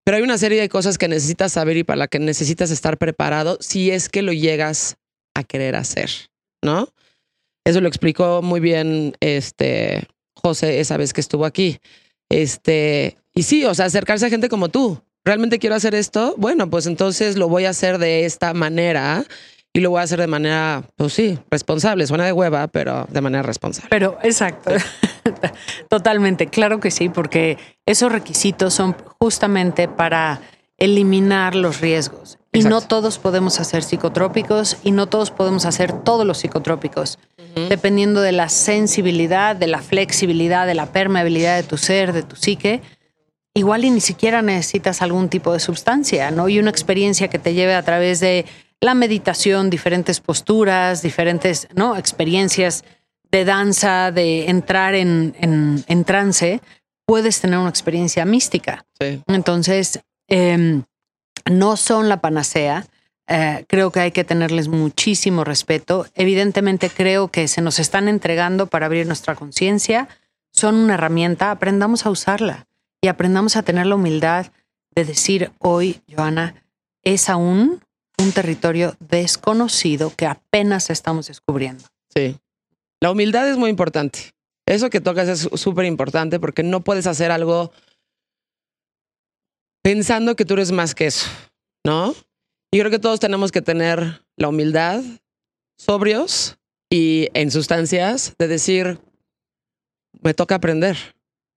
Pero hay una serie de cosas que necesitas saber y para la que necesitas estar preparado si es que lo llegas a querer hacer, ¿no? Eso lo explicó muy bien este José esa vez que estuvo aquí. Este, y sí, o sea, acercarse a gente como tú. ¿Realmente quiero hacer esto? Bueno, pues entonces lo voy a hacer de esta manera y lo voy a hacer de manera, pues sí, responsable. Suena de hueva, pero de manera responsable. Pero exacto. (laughs) Totalmente, claro que sí, porque esos requisitos son justamente para eliminar los riesgos. Y no todos podemos hacer psicotrópicos y no todos podemos hacer todos los psicotrópicos, dependiendo de la sensibilidad, de la flexibilidad, de la permeabilidad de tu ser, de tu psique. Igual y ni siquiera necesitas algún tipo de sustancia, ¿no? Y una experiencia que te lleve a través de la meditación, diferentes posturas, diferentes ¿no? experiencias de danza, de entrar en, en, trance, puedes tener una experiencia mística. Entonces, em, no son la panacea. Eh, creo que hay que tenerles muchísimo respeto. Evidentemente creo que se nos están entregando para abrir nuestra conciencia. Son una herramienta, aprendamos a usarla y aprendamos a tener la humildad de decir hoy, Joana, es aún un territorio desconocido que apenas estamos descubriendo. Sí. La humildad es muy importante. Eso que tocas es súper importante porque no puedes hacer algo pensando que tú eres más que eso, ¿no? Y creo que todos tenemos que tener la humildad, sobrios y en sustancias, de decir, me toca aprender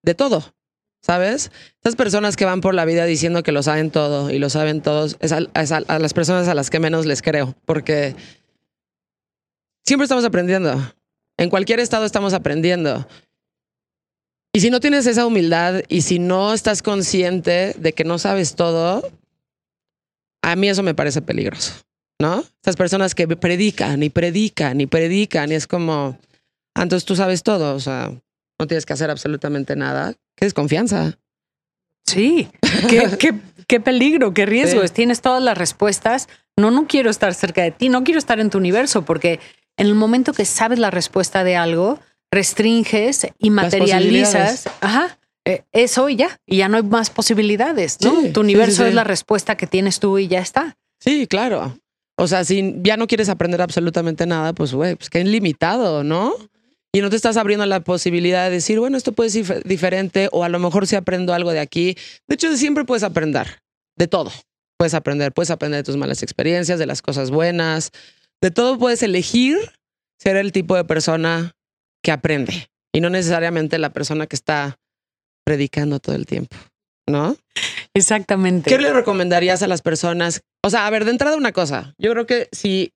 de todo, ¿sabes? Estas personas que van por la vida diciendo que lo saben todo y lo saben todos, es a las personas a las que menos les creo, porque siempre estamos aprendiendo. En cualquier estado estamos aprendiendo. Y si no tienes esa humildad y si no estás consciente de que no sabes todo, a mí eso me parece peligroso, ¿no? Estas personas que predican y predican y predican y es como, ah, entonces tú sabes todo, o sea, no tienes que hacer absolutamente nada. Qué desconfianza. Sí, qué, (laughs) peligro, qué riesgo. Tienes todas las respuestas. No, no quiero estar cerca de ti, no quiero estar en tu universo porque en el momento que sabes la respuesta de algo, restringes y materializas. Ajá. Eh, eso y ya, y ya no hay más posibilidades, ¿no? tu universo es la respuesta que tienes tú y ya está. Sí, claro. O sea, si ya no quieres aprender absolutamente nada, pues, güey, pues que es limitado, ¿no? Y no te estás abriendo la posibilidad de decir, bueno, esto puede ser diferente o a lo mejor si aprendo algo de aquí. De hecho, siempre puedes aprender de todo. Puedes aprender, puedes aprender de tus malas experiencias, de las cosas buenas, de todo puedes elegir ser el tipo de persona que aprende y no necesariamente la persona que está predicando todo el tiempo, ¿no? Exactamente. ¿Qué le recomendarías a las personas? O sea, a ver, de entrada una cosa, yo creo que si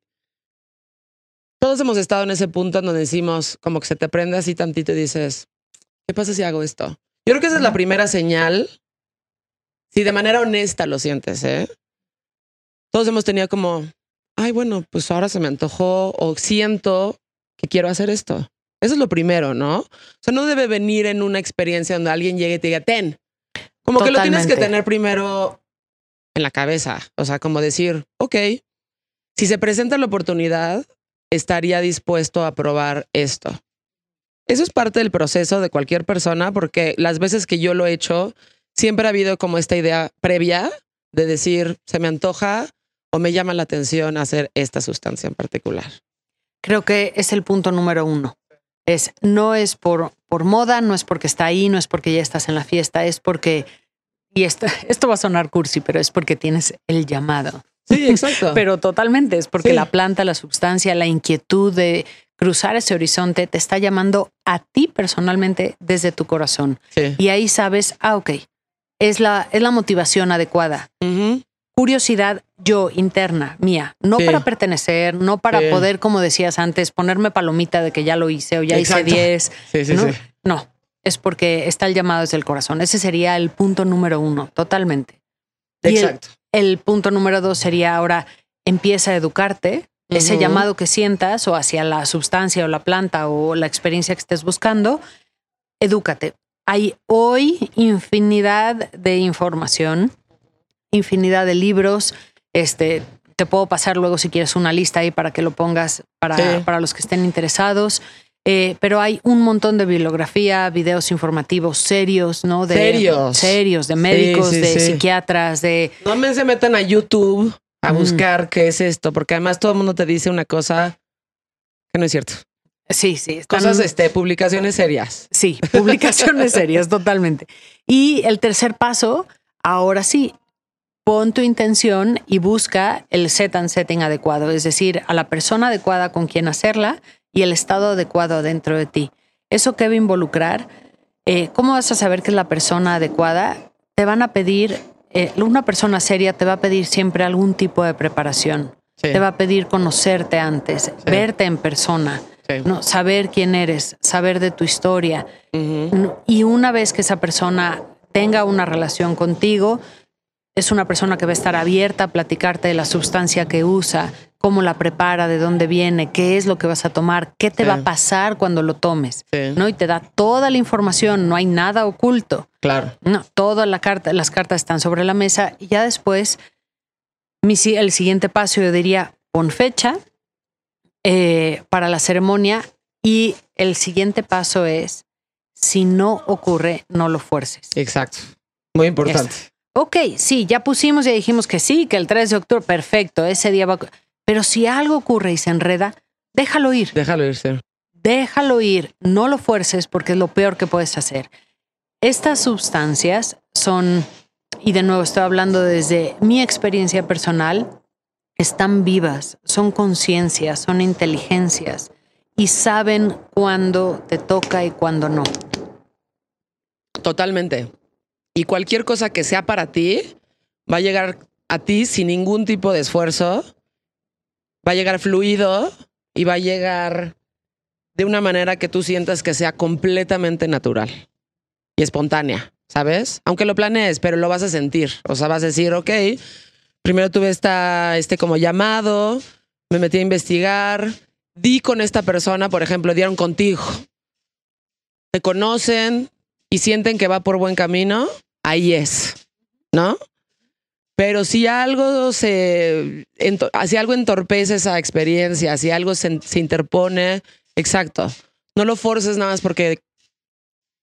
todos hemos estado en ese punto en donde decimos como que se te prende así tantito y dices, ¿qué pasa si hago esto? Yo creo que esa es la primera señal, si de manera honesta lo sientes, ¿eh? Todos hemos tenido como, ay, bueno, pues ahora se me antojó o siento que quiero hacer esto. Eso es lo primero, ¿no? O sea, no debe venir en una experiencia donde alguien llegue y te diga, ten. Como que lo tienes que tener primero en la cabeza. O sea, como decir, ok, si se presenta la oportunidad, estaría dispuesto a probar esto. Eso es parte del proceso de cualquier persona, porque las veces que yo lo he hecho, siempre ha habido como esta idea previa de decir, se me antoja, o me llama la atención hacer esta sustancia en particular? Creo que es el punto número uno. Es, no es por, por moda, no es porque está ahí, no es porque ya estás en la fiesta, es porque, y esto, (laughs) esto va a sonar cursi, pero es porque tienes el llamado. Sí, exacto. (laughs) pero totalmente, es porque la planta, la sustancia, la inquietud de cruzar ese horizonte te está llamando a ti personalmente desde tu corazón. Y ahí sabes, ah, ok, es la, es la motivación adecuada curiosidad yo interna, mía, no para pertenecer, no para poder, como decías antes, ponerme palomita de que ya lo hice o ya hice 10. ¿no? no, es porque está el llamado desde el corazón. Ese sería el punto número uno, totalmente. Exacto. el, punto número dos sería ahora empieza a educarte. Ese llamado que sientas o hacia la sustancia o la planta o la experiencia que estés buscando, edúcate. Hay hoy infinidad de información infinidad de libros. Este, te puedo pasar luego si quieres una lista ahí para que lo pongas para, Sí. para los que estén interesados. Eh, pero hay un montón de bibliografía, videos informativos serios, ¿no? De, Serios. Serios, de médicos, sí, de psiquiatras, de... No me se metan a YouTube a Mm. buscar qué es esto, porque además todo el mundo te dice una cosa que no es cierto. Sí, sí. están- Cosas, este, publicaciones serias. Sí, publicaciones serias, (laughs) totalmente. Y el tercer paso, ahora sí, pon tu intención y busca el set and setting adecuado, es decir, a la persona adecuada con quien hacerla y el estado adecuado dentro de ti. Eso que va a involucrar, eh, ¿cómo vas a saber que es la persona adecuada? Te van a pedir, eh, una persona seria te va a pedir siempre algún tipo de preparación. Sí. Te va a pedir conocerte antes, verte en persona, Sí. ¿no? saber quién eres, saber de tu historia. Y una vez que esa persona tenga una relación contigo, es una persona que va a estar abierta a platicarte de la sustancia que usa, cómo la prepara, de dónde viene, qué es lo que vas a tomar, qué te Sí. va a pasar cuando lo tomes. Sí. ¿no? Y te da toda la información, no hay nada oculto. Claro. No, todas la carta, las cartas están sobre la mesa y ya después mi el siguiente paso yo diría pon fecha eh, para la ceremonia y el siguiente paso es si no ocurre no lo fuerces. Exacto. Muy importante. Ok, sí, ya pusimos, ya dijimos que sí, que el 3 de octubre, perfecto, ese día va. Pero si algo ocurre y se enreda, déjalo ir Déjalo irse. déjalo ir, no lo fuerces porque es lo peor que puedes hacer. Estas sustancias son, y de nuevo estoy hablando desde mi experiencia personal, están vivas, son conciencias, son inteligencias y saben cuándo te toca y cuándo no. Totalmente. Y cualquier cosa que sea para ti va a llegar a ti sin ningún tipo de esfuerzo. Va a llegar fluido y va a llegar de una manera que tú sientas que sea completamente natural y espontánea, ¿sabes? Aunque lo planees, pero lo vas a sentir. O sea, vas a decir, ok, primero tuve esta, este como llamado, me metí a investigar, di con esta persona, por ejemplo, dieron contigo. Te conocen, y sienten que va por buen camino, ahí es, ¿no? Pero si algo se, algo entorpece esa experiencia, si algo se, se interpone, exacto, no lo forces nada más porque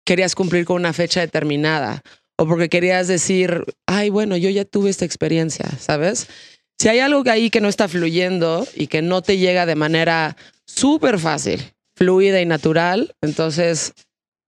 querías cumplir con una fecha determinada o porque querías decir, ay, bueno, yo ya tuve esta experiencia, ¿sabes? Si hay algo ahí que no está fluyendo y que no te llega de manera súper fácil, fluida y natural, entonces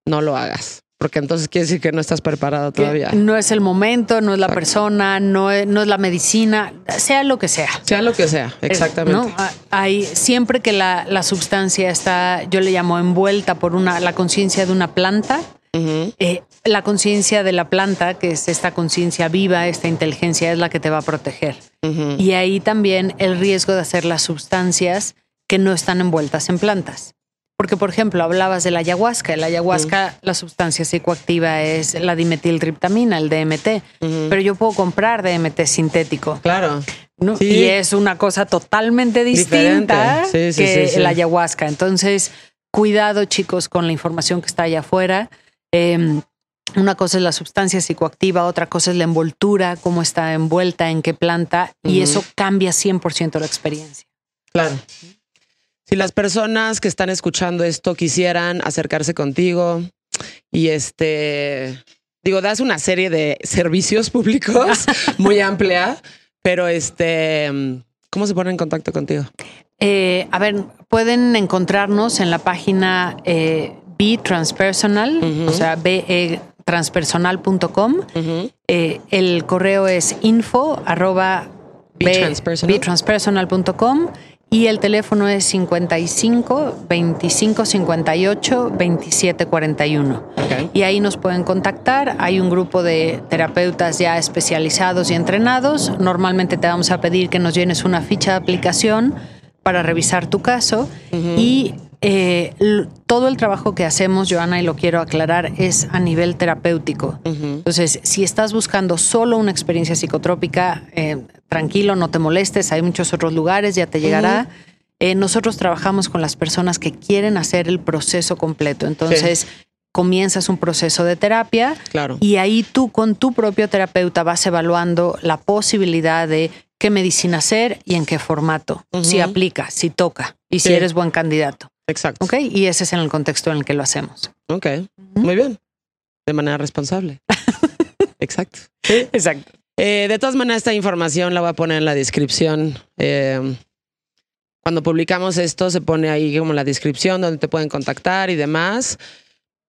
no lo hagas. Porque entonces quiere decir que no estás preparado todavía. No es el momento, no es la persona, no es, no es la medicina, sea lo que sea. Sea lo que sea, exactamente. ¿no? Ah, Hay, siempre que la, la sustancia está, yo le llamo envuelta por una, la conciencia de una planta, eh, la conciencia de la planta, que es esta conciencia viva, esta inteligencia, es la que te va a proteger. Y ahí también el riesgo de hacer las sustancias que no están envueltas en plantas. Porque, por ejemplo, hablabas de la ayahuasca. La ayahuasca, la sustancia psicoactiva es la dimetiltriptamina, el DMT. Pero yo puedo comprar DMT sintético. Claro. ¿no? Sí. Y es una cosa totalmente distinta Diferente. Sí, sí, que la ayahuasca. Entonces, cuidado, chicos, con la información que está allá afuera. Eh, una cosa es la sustancia psicoactiva, otra cosa es la envoltura, cómo está envuelta, en qué planta, y eso cambia 100% la experiencia. Claro. Si las personas que están escuchando esto quisieran acercarse contigo y este, digo, das una serie de servicios públicos (laughs) muy amplia, pero este, ¿cómo se ponen en contacto contigo? Eh, a ver, pueden encontrarnos en la página eh, Be Transpersonal, o sea, be transpersonal.com. Ujú. Eh, el correo es info arroba Betranspersonal. Y el teléfono es 55 25 58 27 41. Ok. Y ahí nos pueden contactar. Hay un grupo de terapeutas ya especializados y entrenados. Normalmente te vamos a pedir que nos llenes una ficha de aplicación para revisar tu caso. Y eh, todo el trabajo que hacemos, Joana, y lo quiero aclarar, es a nivel terapéutico. Entonces, si estás buscando solo una experiencia psicotrópica, eh, tranquilo, no te molestes, hay muchos otros lugares, ya te llegará. Eh, nosotros trabajamos con las personas que quieren hacer el proceso completo. Entonces, comienzas un proceso de terapia Claro. y ahí tú con tu propio terapeuta vas evaluando la posibilidad de qué medicina hacer y en qué formato. Si aplica, si toca y si eres buen candidato. Exacto. ¿Ok? Y ese es en el contexto en el que lo hacemos. Ok. Muy bien. De manera responsable. (laughs) Exacto. Exacto. Eh, de todas maneras, esta información la voy a poner en la descripción. Eh, cuando publicamos esto, se pone ahí como la descripción donde te pueden contactar y demás.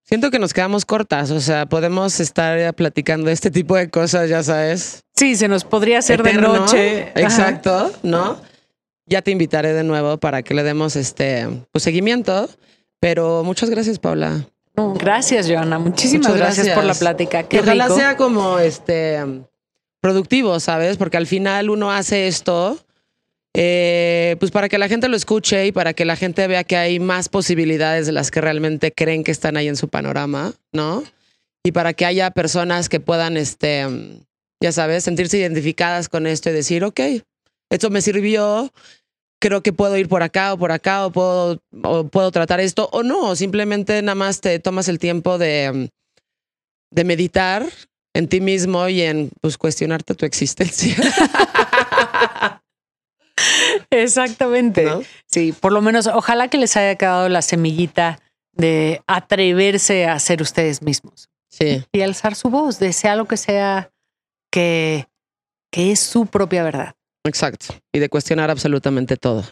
Siento que nos quedamos cortas, o sea, podemos estar platicando de este tipo de cosas, ya sabes. Sí, se nos podría hacer de noche. Ajá. Exacto, ¿no? Ya te invitaré de nuevo para que le demos este pues, seguimiento. Pero muchas gracias, Paula. No, gracias, Joana. Muchísimas gracias. por la plática. Que Qué ojalá rico. sea como este productivo, ¿sabes? Porque al final uno hace esto eh, pues para que la gente lo escuche y para que la gente vea que hay más posibilidades de las que realmente creen que están ahí en su panorama, ¿no? Y para que haya personas que puedan, este, ya sabes, sentirse identificadas con esto y decir, ok, esto me sirvió, creo que puedo ir por acá o por acá o puedo, o puedo tratar esto o no, simplemente nada más te tomas el tiempo de, de meditar en ti mismo y en pues cuestionarte tu existencia. (laughs) Exactamente. ¿no? Sí, por lo menos ojalá que les haya quedado la semillita de atreverse a ser ustedes mismos Sí, y alzar su voz, de sea lo que sea que, que es su propia verdad. Exacto. Y de cuestionar absolutamente todo,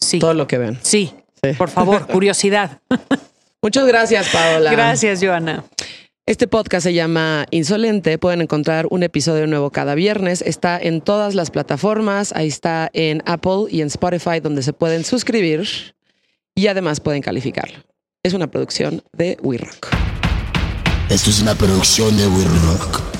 Sí, todo lo que ven. sí, Sí. por favor, (laughs) curiosidad. Muchas gracias, Paola. Gracias, Joana. Este podcast se llama Insolente. Pueden encontrar un episodio nuevo cada viernes. Está en todas las plataformas. Ahí está en Apple y en Spotify, donde se pueden suscribir y además pueden calificarlo. Es una producción de We Rock. Esto es una producción de We Rock.